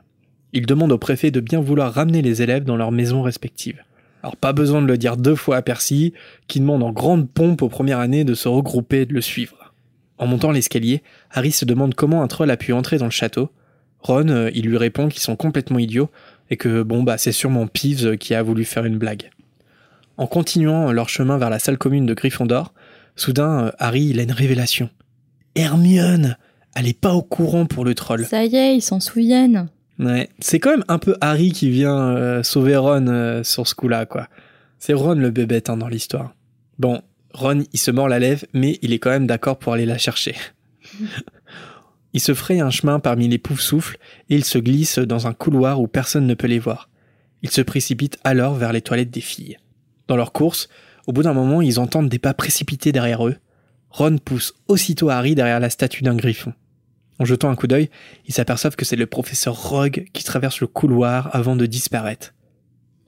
Il demande au préfet de bien vouloir ramener les élèves dans leurs maisons respectives. Alors pas besoin de le dire deux fois à Percy, qui demande en grande pompe aux premières années de se regrouper et de le suivre. En montant l'escalier, Harry se demande comment un troll a pu entrer dans le château. Ron, euh, il lui répond qu'ils sont complètement idiots et que bon bah c'est sûrement Peeves euh, qui a voulu faire une blague. En continuant leur chemin vers la salle commune de Gryffondor, soudain, euh, Harry, il a une révélation. Hermione Elle est pas au courant pour le troll. Ça y est, ils s'en souviennent. Ouais. C'est quand même un peu Harry qui vient euh, sauver Ron euh, sur ce coup-là, quoi. C'est Ron le bébête hein, dans l'histoire. Bon, Ron, il se mord la lèvre, mais il est quand même d'accord pour aller la chercher. il se fraye un chemin parmi les poufs-souffles et il se glisse dans un couloir où personne ne peut les voir. Il se précipite alors vers les toilettes des filles. Dans leur course, au bout d'un moment, ils entendent des pas précipités derrière eux. Ron pousse aussitôt Harry derrière la statue d'un griffon. En jetant un coup d'œil, ils s'aperçoivent que c'est le professeur Rogue qui traverse le couloir avant de disparaître.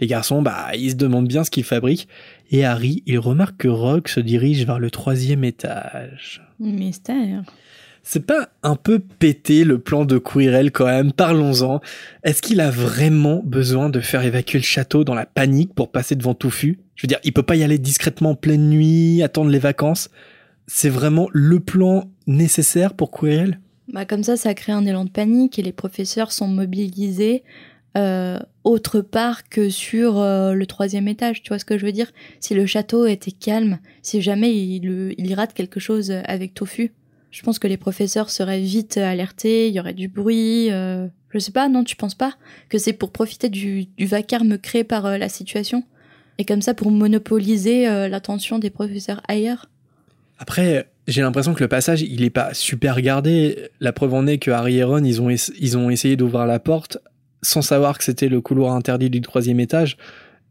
Les garçons, bah, ils se demandent bien ce qu'il fabrique, et Harry, il remarque que Rogue se dirige vers le troisième étage. Mystère. C'est pas un peu pété le plan de Quirrell quand même? Parlons-en. Est-ce qu'il a vraiment besoin de faire évacuer le château dans la panique pour passer devant Touffu? Je veux dire, il peut pas y aller discrètement en pleine nuit, attendre les vacances. C'est vraiment le plan nécessaire pour Quirrell? Bah comme ça, ça crée un élan de panique et les professeurs sont mobilisés euh, autre part que sur euh, le troisième étage. Tu vois ce que je veux dire? Si le château était calme, si jamais il, il rate quelque chose avec Tofu, je pense que les professeurs seraient vite alertés, il y aurait du bruit. euh, je sais pas, non, tu penses pas que c'est pour profiter du, vacarme créé par euh, la situation? Et comme ça pour monopoliser l'attention des professeurs ailleurs? Après, j'ai l'impression que le passage, il est pas super gardé. La preuve en est que Harry et Ron, ils ont, ils ont essayé d'ouvrir la porte sans savoir que c'était le couloir interdit du troisième étage.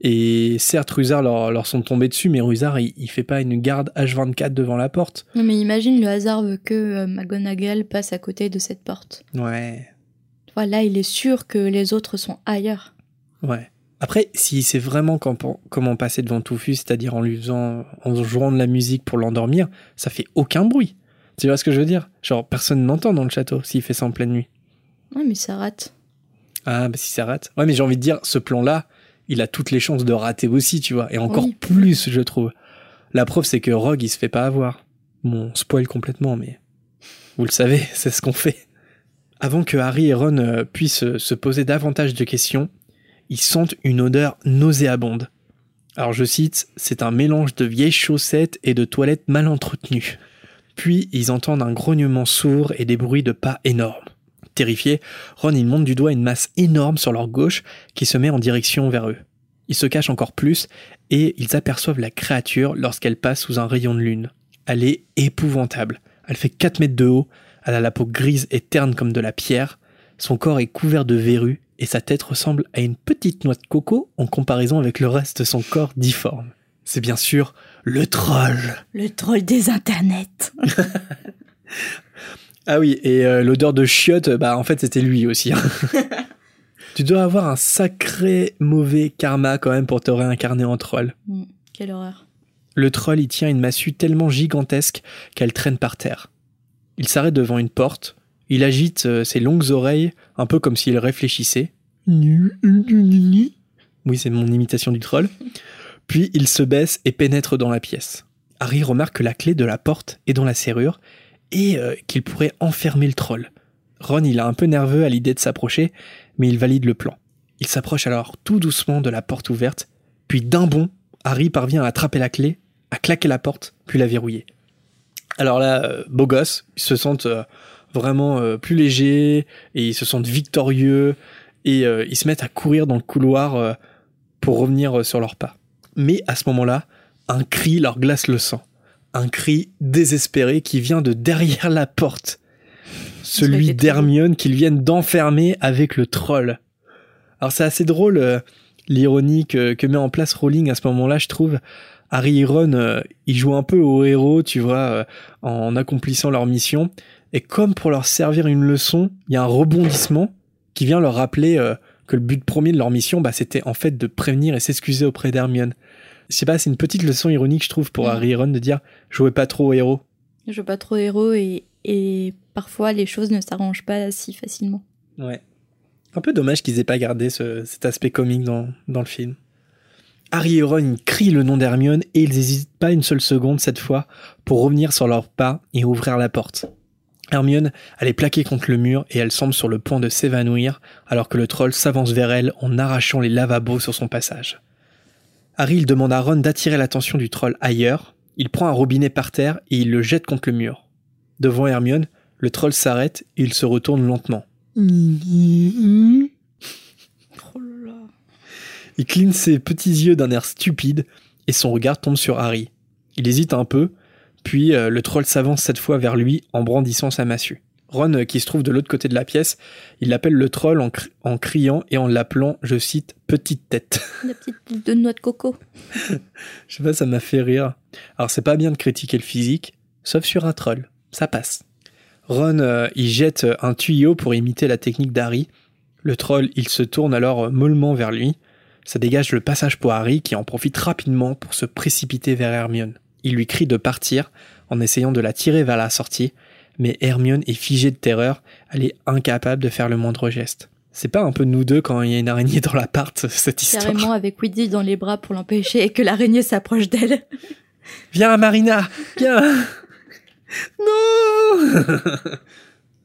Et certes, Rusard leur, leur sont tombés dessus, mais Rusard, il, il fait pas une garde H24 devant la porte. Non mais imagine le hasard veut que euh, McGonagall passe à côté de cette porte. Ouais. Voilà, il est sûr que les autres sont ailleurs. Ouais. Après, s'il sait vraiment comment, comment passer devant Touffu, c'est-à-dire en lui faisant, en jouant de la musique pour l'endormir, ça fait aucun bruit. Tu vois ce que je veux dire? Genre, personne n'entend dans le château s'il fait ça en pleine nuit. Ouais, mais ça rate. Ah, bah si ça rate. Ouais, mais j'ai envie de dire, ce plan-là, il a toutes les chances de rater aussi, tu vois. Et encore Oui. plus, je trouve. La preuve, c'est que Rogue, il se fait pas avoir. Bon, on spoil complètement, mais. Vous le savez, c'est ce qu'on fait. Avant que Harry et Ron euh, puissent se poser davantage de questions, ils sentent une odeur nauséabonde. Alors je cite, c'est un mélange de vieilles chaussettes et de toilettes mal entretenues. Puis ils entendent un grognement sourd et des bruits de pas énormes. Terrifiés, Ron il monte du doigt une masse énorme sur leur gauche qui se met en direction vers eux. Ils se cachent encore plus et ils aperçoivent la créature lorsqu'elle passe sous un rayon de lune. Elle est épouvantable. Elle fait 4 mètres de haut, elle a la peau grise et terne comme de la pierre, son corps est couvert de verrues et sa tête ressemble à une petite noix de coco en comparaison avec le reste de son corps difforme. C'est bien sûr le troll. Le troll des internets. ah oui, et euh, l'odeur de chiotte, bah en fait c'était lui aussi. Hein. tu dois avoir un sacré mauvais karma quand même pour te réincarner en troll. Mm, quelle horreur. Le troll y tient une massue tellement gigantesque qu'elle traîne par terre. Il s'arrête devant une porte, il agite euh, ses longues oreilles, un peu comme s'il réfléchissait. Oui, c'est mon imitation du troll. Puis il se baisse et pénètre dans la pièce. Harry remarque que la clé de la porte est dans la serrure et euh, qu'il pourrait enfermer le troll. Ron, il est un peu nerveux à l'idée de s'approcher, mais il valide le plan. Il s'approche alors tout doucement de la porte ouverte, puis d'un bond, Harry parvient à attraper la clé, à claquer la porte, puis la verrouiller. Alors là, euh, beau gosse, ils se sentent euh, vraiment plus légers et ils se sentent victorieux et ils se mettent à courir dans le couloir pour revenir sur leurs pas. Mais à ce moment-là, un cri leur glace le sang. Un cri désespéré qui vient de derrière la porte. Celui d'Hermione qu'ils viennent d'enfermer avec le troll. Alors c'est assez drôle euh, l'ironie que, met en place Rowling à ce moment-là, je trouve. Harry et Ron, euh, ils jouent un peu au héros, tu vois, euh, en accomplissant leur mission. Et comme pour leur servir une leçon, il y a un rebondissement qui vient leur rappeler que le but premier de leur mission, bah, c'était en fait de prévenir et s'excuser auprès d'Hermione. Je sais pas, c'est une petite leçon ironique, je trouve, pour Harry et Ron de dire jouez pas trop au héros. Jouez pas trop au héros et, et parfois les choses ne s'arrangent pas si facilement. Ouais. Un peu dommage qu'ils aient pas gardé cet aspect comique dans, dans le film. Harry et Ron crient le nom d'Hermione et ils n'hésitent pas une seule seconde cette fois pour revenir sur leurs pas et ouvrir la porte. Hermione, elle est plaquée contre le mur et elle semble sur le point de s'évanouir alors que le troll s'avance vers elle en arrachant les lavabos sur son passage. Harry il demande à Ron d'attirer l'attention du troll ailleurs, il prend un robinet par terre et il le jette contre le mur. Devant Hermione, le troll s'arrête et il se retourne lentement. Il cligne ses petits yeux d'un air stupide et son regard tombe sur Harry. Il hésite un peu, puis euh, le troll s'avance cette fois vers lui en brandissant sa massue. Ron, euh, qui se trouve de l'autre côté de la pièce, il appelle le troll en, criant et en l'appelant, je cite, petite tête. La petite de noix de coco. je sais pas, ça m'a fait rire. Alors c'est pas bien de critiquer le physique, sauf sur un troll. Ça passe. Ron, euh, il jette un tuyau pour imiter la technique d'Harry. Le troll, il se tourne alors mollement vers lui. Ça dégage le passage pour Harry qui en profite rapidement pour se précipiter vers Hermione. Il lui crie de partir en essayant de la tirer vers la sortie, mais Hermione est figée de terreur, elle est incapable de faire le moindre geste. C'est pas un peu nous deux quand il y a une araignée dans l'appart, cette histoire? Carrément avec Weedy dans les bras pour l'empêcher et que l'araignée s'approche d'elle. Viens, Marina Viens Non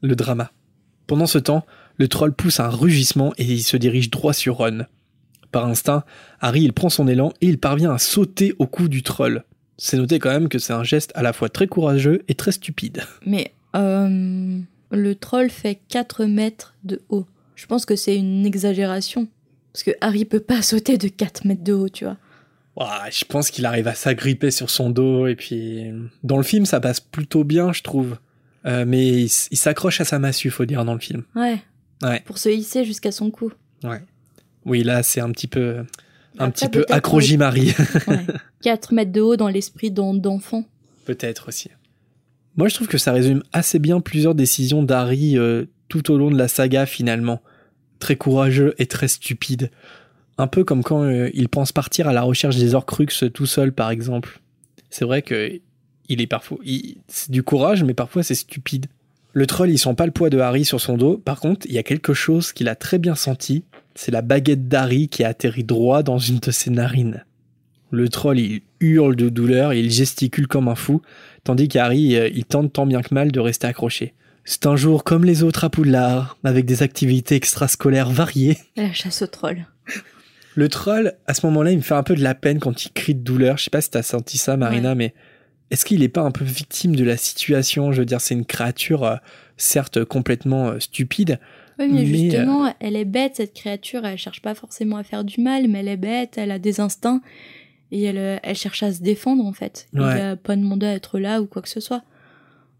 Le drama. Pendant ce temps, le troll pousse un rugissement et il se dirige droit sur Ron. Par instinct, Harry il prend son élan et il parvient à sauter au cou du troll. C'est noté quand même que c'est un geste à la fois très courageux et très stupide. Mais euh, le troll fait 4 mètres de haut. Je pense que c'est une exagération. Parce que Harry peut pas sauter de 4 mètres de haut, tu vois. je pense qu'il arrive à s'agripper sur son dos et puis dans le film ça passe plutôt bien, je trouve. Euh, mais il, s'accroche à sa massue, faut dire, dans le film. Ouais. Ouais. Pour se hisser jusqu'à son cou. Ouais. Oui, là c'est un petit peu un petit peu accroji-marie. 4 mètres de haut dans l'esprit d'enfant. Peut-être aussi. Moi, je trouve que ça résume assez bien plusieurs décisions d'Harry euh, tout au long de la saga, finalement. Très courageux et très stupide. Un peu comme quand euh, il pense partir à la recherche des Horcruxes tout seul, par exemple. C'est vrai que il est parfois. C'est du courage, mais parfois c'est stupide. Le troll, il sent pas le poids de Harry sur son dos. Par contre, il y a quelque chose qu'il a très bien senti. C'est la baguette d'Harry qui a atterri droit dans une de ses narines. Le troll, il hurle de douleur, il gesticule comme un fou, tandis qu'Harry, euh, il tente tant bien que mal de rester accroché. C'est un jour comme les autres à Poudlard, avec des activités extrascolaires variées. La chasse au troll. Le troll, à ce moment-là, il me fait un peu de la peine quand il crie de douleur. Je sais pas si t'as senti ça, Marina, mais est-ce qu'il est pas un peu victime de la situation? Je veux dire, c'est une créature, euh, certes complètement euh, stupide. Oui, mais, Mais, justement, elle est bête, cette créature. Elle cherche pas forcément à faire du mal, mais elle est bête, elle a des instincts. Et elle, euh, elle cherche à se défendre, en fait. Il Ouais. a pas demandé à être là ou quoi que ce soit.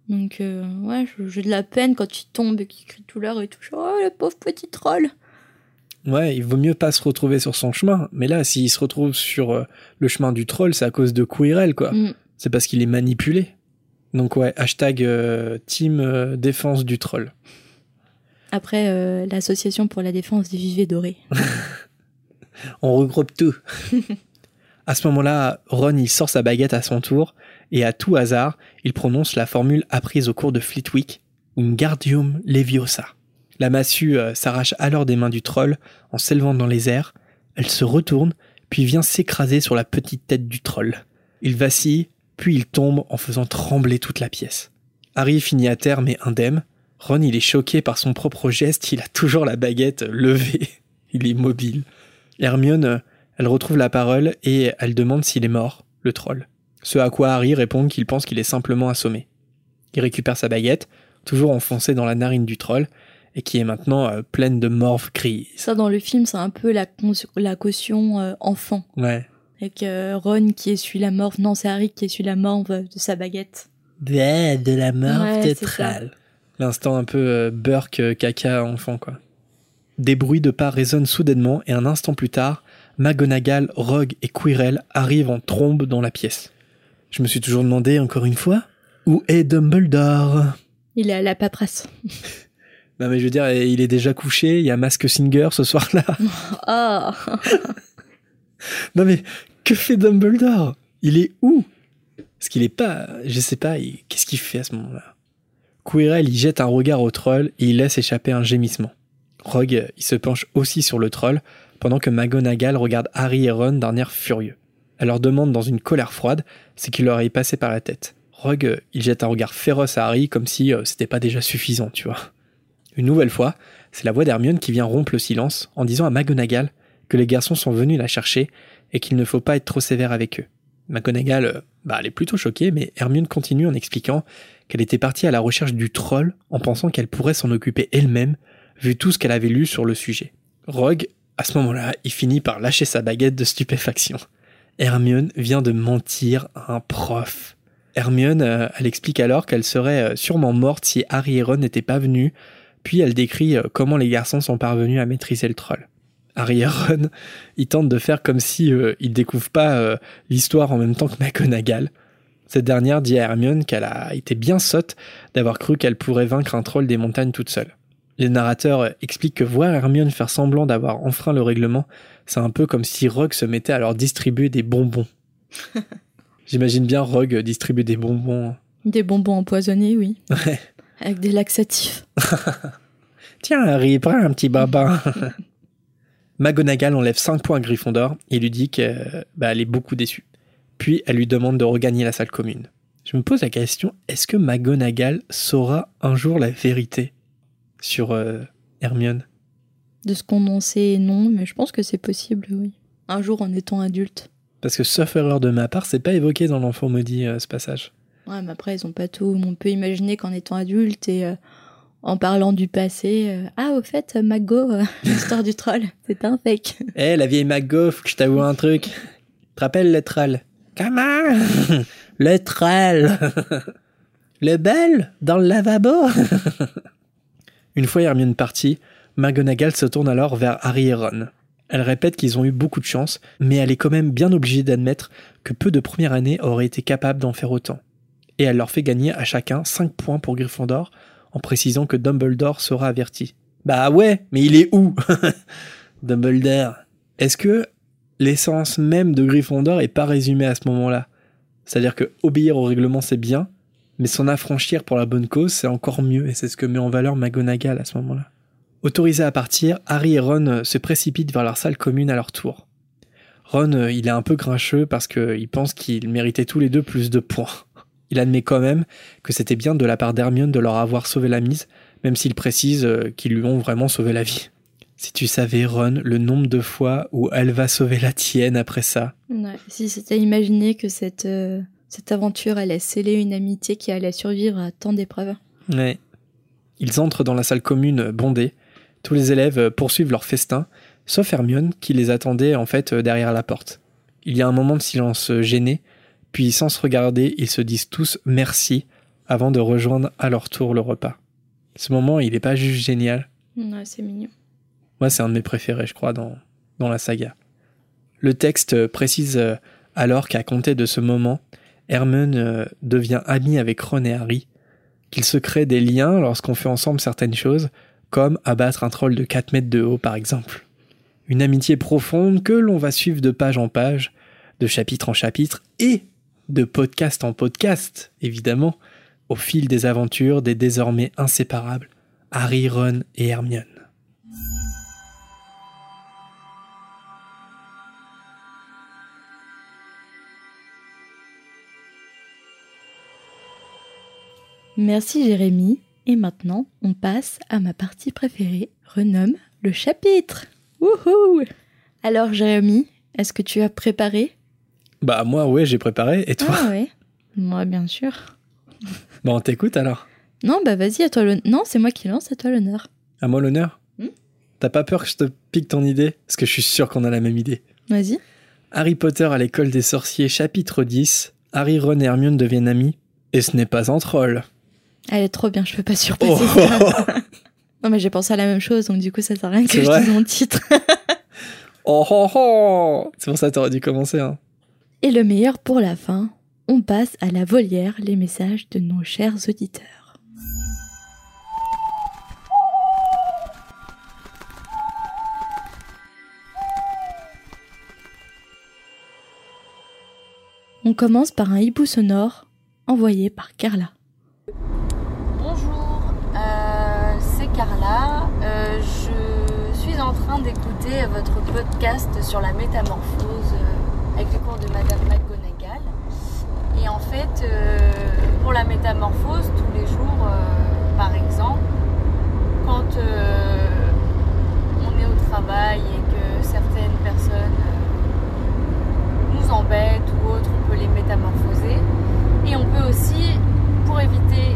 Donc, euh, ouais, j'ai de la peine quand il tombe et qu'il crie de douleur et tout. Oh, le pauvre petit troll Ouais, il vaut mieux pas se retrouver sur son chemin. Mais là, s'il se retrouve sur euh, le chemin du troll, c'est à cause de Quirrell, quoi. Mm. C'est parce qu'il est manipulé. Donc ouais, hashtag euh, team euh, défense du troll. Après, l'association pour la défense des vivets dorés. On regroupe tout. à ce moment-là, Ron, sort sa baguette à son tour, et à tout hasard, il prononce la formule apprise au cours de Fleetwick, Wingardium Leviosa. La massue euh, s'arrache alors des mains du troll en s'élevant dans les airs. Elle se retourne, puis vient s'écraser sur la petite tête du troll. Il vacille, puis il tombe en faisant trembler toute la pièce. Harry finit à terre mais indemne. Ron, il est choqué par son propre geste, il a toujours la baguette levée. Il est mobile. Hermione, euh, elle retrouve la parole et elle demande s'il est mort, le troll. Ce à quoi Harry répond qu'il pense qu'il est simplement assommé. Il récupère sa baguette, toujours enfoncée dans la narine du troll, et qui est maintenant euh, pleine de morve grise. Ça, dans le film, c'est un peu la, caution euh, enfant. Ouais. Avec euh, Ron qui essuie la morve. Non, c'est Harry qui essuie la morve de sa baguette. De, de la morve Ouais, de c'est troll. L'instant un peu euh, Burke, caca, enfant, quoi. Des bruits de pas résonnent soudainement, et un instant plus tard, McGonagall, Rogue et Quirrell arrivent en trombe dans la pièce. Je me suis toujours demandé, encore une fois, où est Dumbledore? Il est à la paperasse. Non mais je veux dire, il est déjà couché, il y a Mask Singer ce soir-là. Ah Non mais, que fait Dumbledore? Il est où? Parce qu'il est pas... Je sais pas, il- qu'est-ce qu'il fait à ce moment-là? Quirrell, il jette un regard au troll et il laisse échapper un gémissement. Rogue, il se penche aussi sur le troll, pendant que McGonagall regarde Harry et Ron d'un air furieux. Elle leur demande dans une colère froide ce qui leur est passé par la tête. Rogue, il jette un regard féroce à Harry comme si euh, c'était pas déjà suffisant, tu vois. Une nouvelle fois, c'est la voix d'Hermione qui vient rompre le silence en disant à McGonagall que les garçons sont venus la chercher et qu'il ne faut pas être trop sévère avec eux. McGonagall, euh, bah, elle est plutôt choquée, mais Hermione continue en expliquant qu'elle était partie à la recherche du troll en pensant qu'elle pourrait s'en occuper elle-même, vu tout ce qu'elle avait lu sur le sujet. Rogue, à ce moment-là, il finit par lâcher sa baguette de stupéfaction. Hermione vient de mentir à un prof. Hermione, euh, elle explique alors qu'elle serait euh, sûrement morte si Harry et Ron n'étaient pas venus, puis elle décrit euh, comment les garçons sont parvenus à maîtriser le troll. Harry et Ron, ils tentent de faire comme si euh, ils découvrent pas l'histoire en même temps que McGonagall. Cette dernière dit à Hermione qu'elle a été bien sotte d'avoir cru qu'elle pourrait vaincre un troll des montagnes toute seule. Les narrateurs expliquent que voir Hermione faire semblant d'avoir enfreint le règlement, c'est un peu comme si Rogue se mettait à leur distribuer des bonbons. J'imagine bien Rogue distribuer des bonbons. Des bonbons empoisonnés, oui. Ouais. Avec des laxatifs. Tiens, Harry, prends un petit baba. McGonagall enlève 5 points à Gryffondor et lui dit qu'elle est beaucoup déçue. Puis elle lui demande de regagner la salle commune. Je me pose la question, est-ce que McGonagall saura un jour la vérité? Sur euh, Hermione De ce qu'on en sait, non, mais je pense que c'est possible, oui. Un jour en étant adulte. Parce que sauf erreur de ma part, c'est pas évoqué dans l'enfant maudit euh, ce passage. Ouais, mais après, ils ont pas tout. On peut imaginer qu'en étant adulte et euh, en parlant du passé. ah, au fait, Mago, l'histoire du troll, c'est un fake. Eh, la vieille McGo, faut que je t'avoue un truc. Tu te rappelles le troll? Comment? Le troll Le bel dans le lavabo? Une fois Hermione partie, McGonagall se tourne alors vers Harry et Ron. Elle répète qu'ils ont eu beaucoup de chance, mais elle est quand même bien obligée d'admettre que peu de première année auraient été capables d'en faire autant. Et elle leur fait gagner à chacun 5 points pour Gryffondor, en précisant que Dumbledore sera averti. Bah ouais, mais il est où Dumbledore. Est-ce que l'essence même de Gryffondor est pas résumée à ce moment-là? C'est-à-dire que obéir au règlement c'est bien, mais s'en affranchir pour la bonne cause c'est encore mieux, et c'est ce que met en valeur McGonagall à ce moment-là. Autorisés à partir, Harry et Ron se précipitent vers leur salle commune à leur tour. Ron, euh, il est un peu grincheux parce qu'il pense qu'ils méritaient tous les deux plus de points. Il admet quand même que c'était bien de la part d'Hermione de leur avoir sauvé la mise, même s'il précise euh, qu'ils lui ont vraiment sauvé la vie. Si tu savais, Ron, le nombre de fois où elle va sauver la tienne après ça. Si c'était imaginer que cette, euh, cette aventure allait sceller une amitié qui allait survivre à tant d'épreuves. Ouais. Ils entrent dans la salle commune bondée. Tous les élèves poursuivent leur festin, sauf Hermione qui les attendait en fait derrière la porte. Il y a un moment de silence gêné, puis sans se regarder, ils se disent tous merci avant de rejoindre à leur tour le repas. Ce moment, il n'est pas juste génial. Ouais, c'est mignon. Moi, c'est un de mes préférés, je crois, dans, dans la saga. Le texte précise euh, alors qu'à compter de ce moment, Hermione euh, devient amie avec Ron et Harry, qu'il se crée des liens lorsqu'on fait ensemble certaines choses, comme abattre un troll de 4 mètres de haut par exemple. Une amitié profonde que l'on va suivre de page en page, de chapitre en chapitre et de podcast en podcast, évidemment, au fil des aventures des désormais inséparables Harry, Ron et Hermione. Merci Jérémy. Et maintenant, on passe à ma partie préférée, renomme le chapitre. Wouhou Alors Jérémy, est-ce que tu as préparé? Bah moi ouais j'ai préparé, et toi? Ah ouais Moi bien sûr. Bon on t'écoute alors Non bah vas-y, à toi l'honneur. Non, c'est moi qui lance, à toi l'honneur. À moi l'honneur? Hmm? T'as pas peur que je te pique ton idée? Parce que je suis sûr qu'on a la même idée. Vas-y. Harry Potter à l'école des sorciers chapitre 10 Harry, Ron et Hermione deviennent amis, et ce n'est pas un troll. Elle est trop bien, je peux pas surpasser Oh. ça. Non mais j'ai pensé à la même chose, donc du coup ça sert à rien que je dise mon titre. Oh oh oh C'est pour ça que t'aurais dû commencer. Hein. Et le meilleur pour la fin, on passe à la volière les messages de nos chers auditeurs. On commence par un hibou sonore envoyé par Carla. Bonjour, euh, c'est Carla. Euh, je suis en d'écouter votre podcast sur la métamorphose euh, avec le cours de Madame McGonagall. Et en fait, euh, pour la métamorphose, tous les jours, euh, par exemple, quand on est au travail et que certaines personnes nous embêtent ou autres, on peut les métamorphoser. Et on peut aussi, pour éviter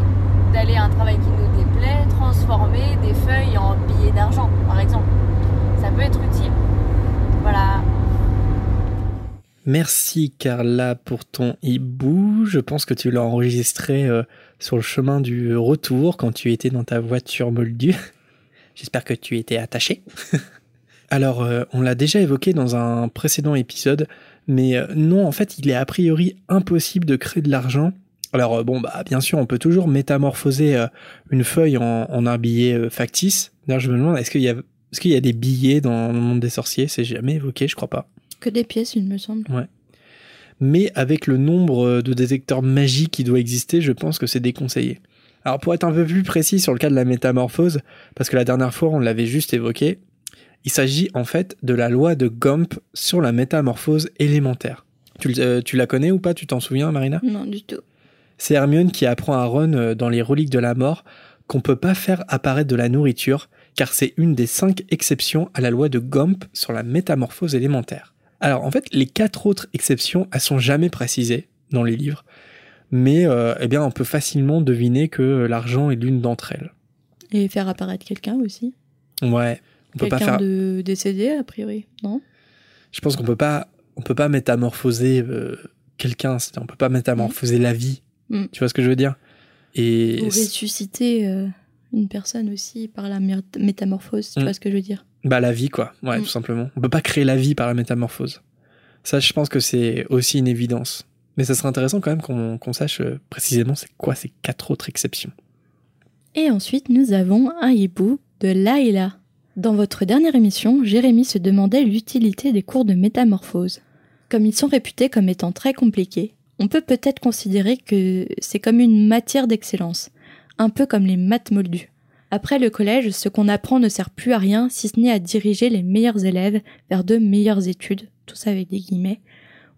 d'aller à un travail qui nous déplaît, transformer des feuilles en billets d'argent, par exemple. Peut être utile. Voilà. Merci Carla pour ton hibou. Je pense que tu l'as enregistré euh, sur le chemin du retour quand tu étais dans ta voiture moldue. J'espère que tu étais attaché. Alors, euh, on l'a déjà évoqué dans un précédent épisode, mais euh, non, en fait, il est a priori impossible de créer de l'argent. Alors, bon, bah, bien sûr, on peut toujours métamorphoser une feuille en, en un billet factice. D'ailleurs, je me demande, est-ce qu'il y a, est-ce qu'il y a des billets dans le monde des sorciers? C'est jamais évoqué, je crois pas. Que des pièces, il me semble. mais avec le nombre de détecteurs magiques qui doit exister, je pense que c'est déconseillé. Alors pour être un peu plus précis sur le cas de la métamorphose, parce que la dernière fois on l'avait juste évoqué, il s'agit en fait de la loi de Gump sur la métamorphose élémentaire. Tu, euh, tu la connais ou pas? Tu t'en souviens, Marina? Non, du tout. C'est Hermione qui apprend à Ron euh, dans les reliques de la mort qu'on peut pas faire apparaître de la nourriture, car c'est une des cinq exceptions à la loi de Gump sur la métamorphose élémentaire. Alors en fait, les quatre autres exceptions, elles sont jamais précisées dans les livres, mais euh, eh bien on peut facilement deviner que l'argent est l'une d'entre elles. Et faire apparaître quelqu'un aussi. Ouais, on peut pas faire. de décédé, a priori, non? Je pense qu'on peut pas, on peut pas métamorphoser euh, quelqu'un. On peut pas métamorphoser la vie. Mm. Tu vois ce que je veux dire? Et Ou ressusciter euh, une personne aussi par la mé- métamorphose, tu Mm. vois ce que je veux dire? Bah la vie quoi, ouais Mm. tout simplement. On peut pas créer la vie par la métamorphose. Ça je pense que c'est aussi une évidence. Mais ça serait intéressant quand même qu'on qu'on sache euh, précisément c'est quoi ces quatre autres exceptions. Et ensuite, nous avons un hibou de Laila. Dans votre dernière émission, Jérémy se demandait l'utilité des cours de métamorphose. Comme ils sont réputés comme étant très compliqués, on peut peut-être considérer que c'est comme une matière d'excellence, un peu comme les maths moldues. Après le collège, ce qu'on apprend ne sert plus à rien si ce n'est à diriger les meilleurs élèves vers de meilleures études tout ça avec des guillemets,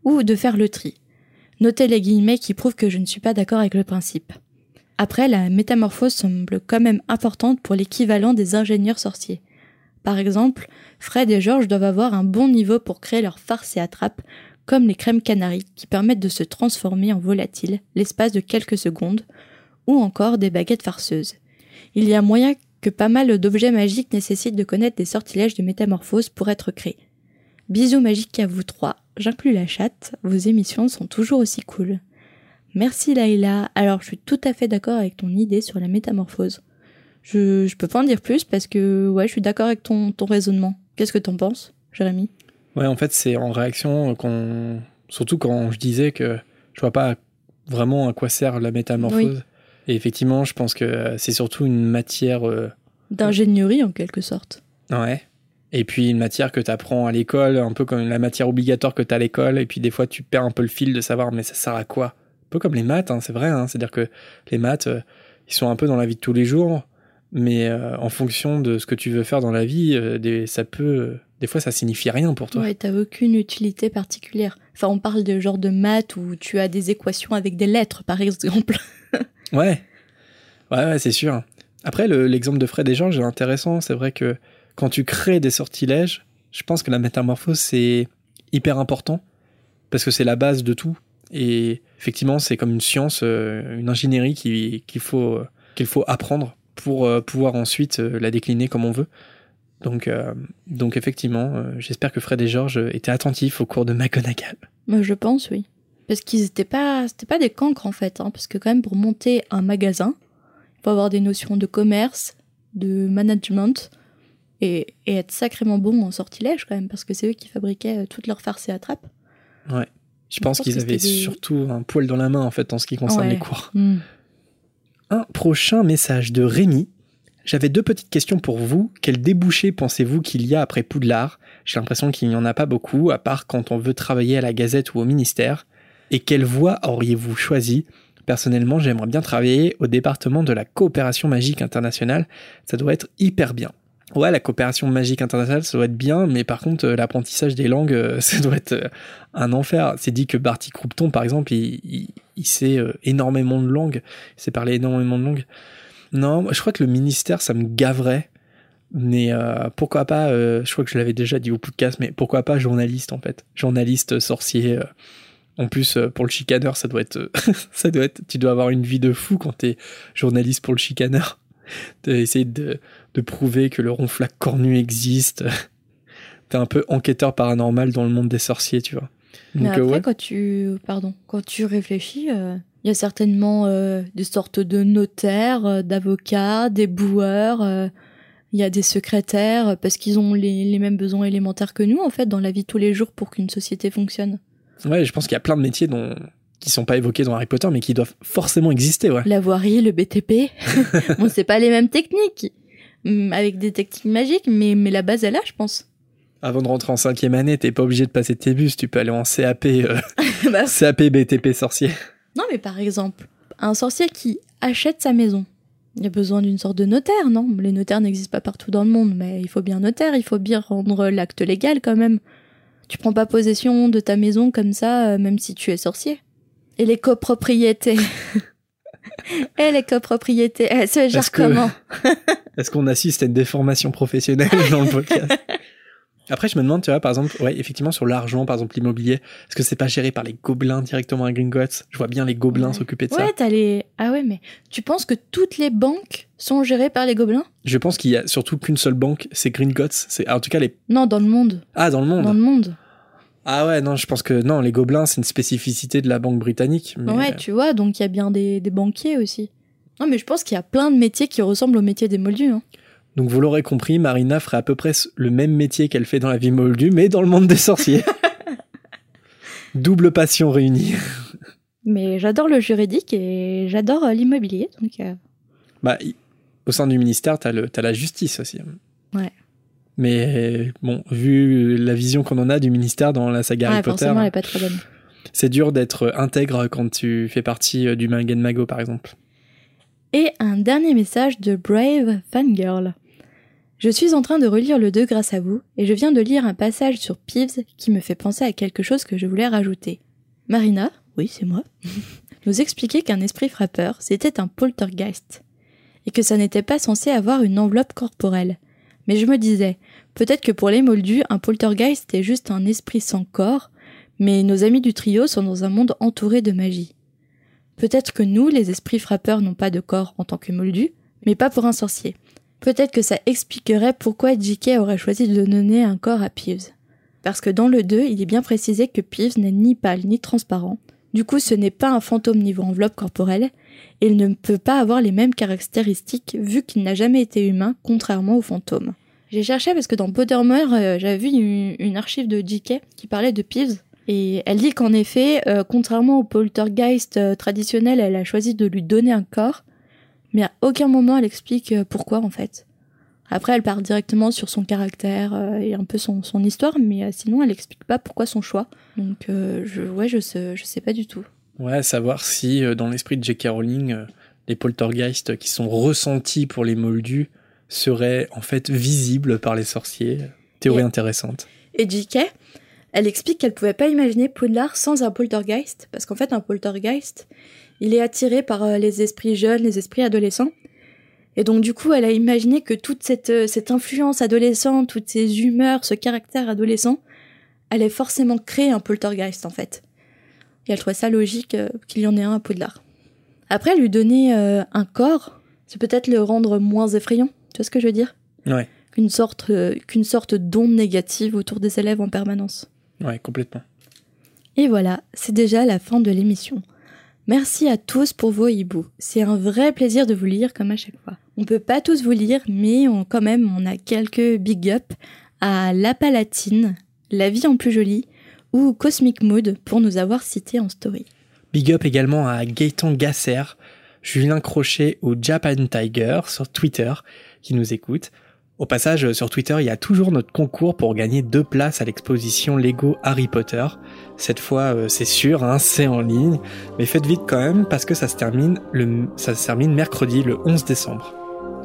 ou de faire le tri. Notez les guillemets qui prouvent que je ne suis pas d'accord avec le principe. Après, la métamorphose semble quand même importante pour l'équivalent des ingénieurs sorciers. Par exemple, Fred et George doivent avoir un bon niveau pour créer leur farce et attrape, comme les crèmes canaries qui permettent de se transformer en volatile l'espace de quelques secondes, ou encore des baguettes farceuses. Il y a moyen que pas mal d'objets magiques nécessitent de connaître des sortilèges de métamorphose pour être créés. Bisous magiques à vous trois, j'inclus la chatte, vos émissions sont toujours aussi cool. Merci Laïla, alors je suis tout à fait d'accord avec ton idée sur la métamorphose. Je, je peux pas en dire plus parce que ouais, je suis d'accord avec ton, ton raisonnement. Qu'est-ce que t'en penses, Jérémy Ouais, en fait, c'est en réaction qu'on. Surtout quand je disais que je vois pas vraiment à quoi sert la métamorphose. Et effectivement, je pense que c'est surtout une matière. euh, D'ingénierie en quelque sorte. Ouais. Et puis une matière que tu apprends à l'école, un peu comme la matière obligatoire que tu as à l'école, et puis des fois tu perds un peu le fil de savoir mais ça sert à quoi? Un peu comme les maths, hein, c'est vrai, hein, c'est-à-dire que les maths, euh, ils sont un peu dans la vie de tous les jours, mais euh, en fonction de ce que tu veux faire dans la vie, euh, des, ça peut, euh, des fois ça signifie rien pour toi. Ouais, t'as aucune utilité particulière. Enfin, on parle de genre de maths où tu as des équations avec des lettres, par exemple. Ouais, ouais, c'est sûr. Après, le- l'exemple de Fred et Georges est intéressant. C'est vrai que quand tu crées des sortilèges, je pense que la métamorphose, c'est hyper important parce que c'est la base de tout. Et effectivement, c'est comme une science, euh, une ingénierie qui- qu'il faut, faut apprendre pour euh, pouvoir ensuite euh, la décliner comme on veut. Donc, donc effectivement, j'espère que Fred et Georges étaient attentifs au cours de McGonagall. Je pense, oui. Parce qu'ils étaient pas, c'était pas des cancres en fait, hein, parce que quand même pour monter un magasin, il faut avoir des notions de commerce, de management, et, et être sacrément bon en sortilège quand même, parce que c'est eux qui fabriquaient euh, toutes leurs farces et attrapes. Je pense pense qu'ils avaient des- surtout un poil dans la main en fait en ce qui concerne Ouais. les cours. Hmm. Un prochain message de Rémi. J'avais deux petites questions pour vous. Quel débouché pensez-vous qu'il y a après Poudlard? J'ai l'impression qu'il n'y en a pas beaucoup, à part quand on veut travailler à la Gazette ou au ministère. Et quelle voie auriez-vous choisi? Personnellement, j'aimerais bien travailler au département de la coopération magique internationale. Ça doit être hyper bien. Ouais, la coopération magique internationale, ça doit être bien, mais par contre, euh, l'apprentissage des langues, euh, ça doit être euh, un enfer. C'est dit que Barty Croupton, par exemple, il, sait énormément de langues, il sait parler énormément de langues. Non, je crois que le ministère, ça me gaverait. Mais pourquoi pas, je crois que je l'avais déjà dit au podcast, mais pourquoi pas journaliste en fait Journaliste, sorcier. En plus, euh, pour le chicaneur, ça doit être, euh, ça doit être, tu dois avoir une vie de fou quand t'es journaliste pour le chicaneur. D'essayer de, de prouver que le ronflac cornu existe. T'es un peu enquêteur paranormal dans le monde des sorciers, tu vois. Mais Donc, après, euh, ouais. quand tu, pardon, quand tu réfléchis, euh, il y a certainement euh, des sortes de notaires, d'avocats, des boueurs. euh, Il y a des secrétaires parce qu'ils ont les, les mêmes besoins élémentaires que nous en fait dans la vie de tous les jours pour qu'une société fonctionne. Ouais, je pense qu'il y a plein de métiers dont, qui sont pas évoqués dans Harry Potter, mais qui doivent forcément exister, ouais. La voirie, le BTP, bon c'est pas les mêmes techniques, hum, avec des techniques magiques, mais mais la base est là, je pense. Avant de rentrer en cinquième année, t'es pas obligé de passer tes bus, tu peux aller en CAP, euh, Bah, CAP BTP sorcier. Non, mais par exemple, un sorcier qui achète sa maison, il y a besoin d'une sorte de notaire, non? Les notaires n'existent pas partout dans le monde, mais il faut bien notaire, il faut bien rendre l'acte légal quand même. Tu prends pas possession de ta maison comme ça, euh, même si tu es sorcier. Et les copropriétés. Et les copropriétés, gèrent Est-ce que- comment Est-ce qu'on assiste à une déformation professionnelle dans le podcast? Après, je me demande, tu vois, par exemple, ouais, effectivement, sur l'argent, par exemple, l'immobilier, est-ce que c'est pas géré par les gobelins directement à Gringotts? Je vois bien les gobelins Ouais. s'occuper de ça. Ouais, t'as les... Ah ouais, mais tu penses que toutes les banques sont gérées par les gobelins? Je pense qu'il y a surtout qu'une seule banque, c'est Gringotts. C'est, en tout cas, les. Non, dans le monde. Ah, dans le monde Dans le monde. Ah ouais, non, je pense que non, les gobelins, c'est une spécificité de la banque britannique. Mais... Ouais, tu vois, donc il y a bien des, des banquiers aussi. Non, mais je pense qu'il y a plein de métiers qui ressemblent au métier des moldus. Hein. Donc vous l'aurez compris, Marina ferait à peu près le même métier qu'elle fait dans la vie moldue, mais dans le monde des sorciers. Double passion réunie. Mais j'adore le juridique et j'adore euh, l'immobilier. Donc, euh, Bah, au sein du ministère, t'as le, t'as la justice aussi. Ouais. Mais bon, vu la vision qu'on en a du ministère dans la saga ouais, Harry Potter, elle est pas très bonne. c'est dur d'être intègre quand tu fais partie euh, du Magen Mago, par exemple. Et un dernier message de Brave Fangirl. Je suis en train de relire le 2 grâce à vous, et je viens de lire un passage sur Peeves qui me fait penser à quelque chose que je voulais rajouter. Marina, oui c'est moi, nous expliquait qu'un esprit frappeur, c'était un poltergeist, et que ça n'était pas censé avoir une enveloppe corporelle. Mais je me disais, peut-être que pour les moldus, un poltergeist est juste un esprit sans corps, mais nos amis du trio sont dans un monde entouré de magie. Peut-être que nous, les esprits frappeurs, n'ont pas de corps en tant que moldus, mais pas pour un sorcier. Peut-être que ça expliquerait pourquoi J.K. aurait choisi de donner un corps à Peeves. Parce que dans le 2, il est bien précisé que Peeves n'est ni pâle ni transparent. Du coup, ce n'est pas un fantôme niveau enveloppe corporelle, et il ne peut pas avoir les mêmes caractéristiques vu qu'il n'a jamais été humain, contrairement aux fantômes. J'ai cherché parce que dans Pottermore, euh, j'avais vu une, archive de J.K. qui parlait de Peeves, et elle dit qu'en effet, euh, contrairement au poltergeist euh, traditionnel, elle a choisi de lui donner un corps, mais à aucun moment elle explique euh, pourquoi en fait. Après, elle part directement sur son caractère euh, et un peu son, son histoire, mais euh, sinon, elle explique pas pourquoi son choix. Donc, je, ouais, je sais, je sais pas du tout. Ouais, savoir si dans l'esprit de J.K. Rowling, les poltergeists qui sont ressentis pour les moldus seraient en fait visibles par les sorciers. Théorie intéressante. Et J.K., elle explique qu'elle pouvait pas imaginer Poudlard sans un poltergeist, parce qu'en fait, un poltergeist, il est attiré par euh, les esprits jeunes, les esprits adolescents. Et donc du coup, elle a imaginé que toute cette, euh, cette influence adolescente, toutes ces humeurs, ce caractère adolescent, allait forcément créer un poltergeist en fait. Et elle trouvait ça logique euh, qu'il y en ait un à Poudlard. Après, lui donner un corps, c'est peut-être le rendre moins effrayant. Tu vois ce que je veux dire? Ouais. Qu'une sorte, qu'une sorte d'onde négative autour des élèves en permanence. Ouais, complètement. Et voilà, c'est déjà la fin de l'émission. Merci à tous pour vos hiboux. C'est un vrai plaisir de vous lire comme à chaque fois. On peut pas tous vous lire, mais on, quand même, on a quelques big up à La Palatine, La vie en plus jolie ou Cosmic Mood pour nous avoir cités en story. Big up également à Gaëtan Gasser, Julien Crochet ou Japan Tiger sur Twitter qui nous écoutent. Au passage, sur Twitter, il y a toujours notre concours pour gagner deux places à l'exposition Lego Harry Potter. Cette fois, euh, c'est sûr, hein, c'est en ligne, mais faites vite quand même parce que ça se termine ça se termine mercredi, le 11 décembre.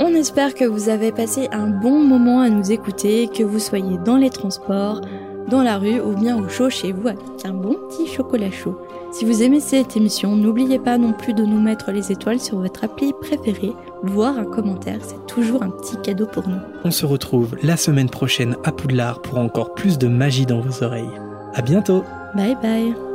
On espère que vous avez passé un bon moment à nous écouter, que vous soyez dans les transports, dans la rue ou bien au chaud chez vous avec un bon petit chocolat chaud. Si vous aimez cette émission, n'oubliez pas non plus de nous mettre les étoiles sur votre appli préférée, voire un commentaire, c'est toujours un petit cadeau pour nous. On se retrouve la semaine prochaine à Poudlard pour encore plus de magie dans vos oreilles. À bientôt! Bye bye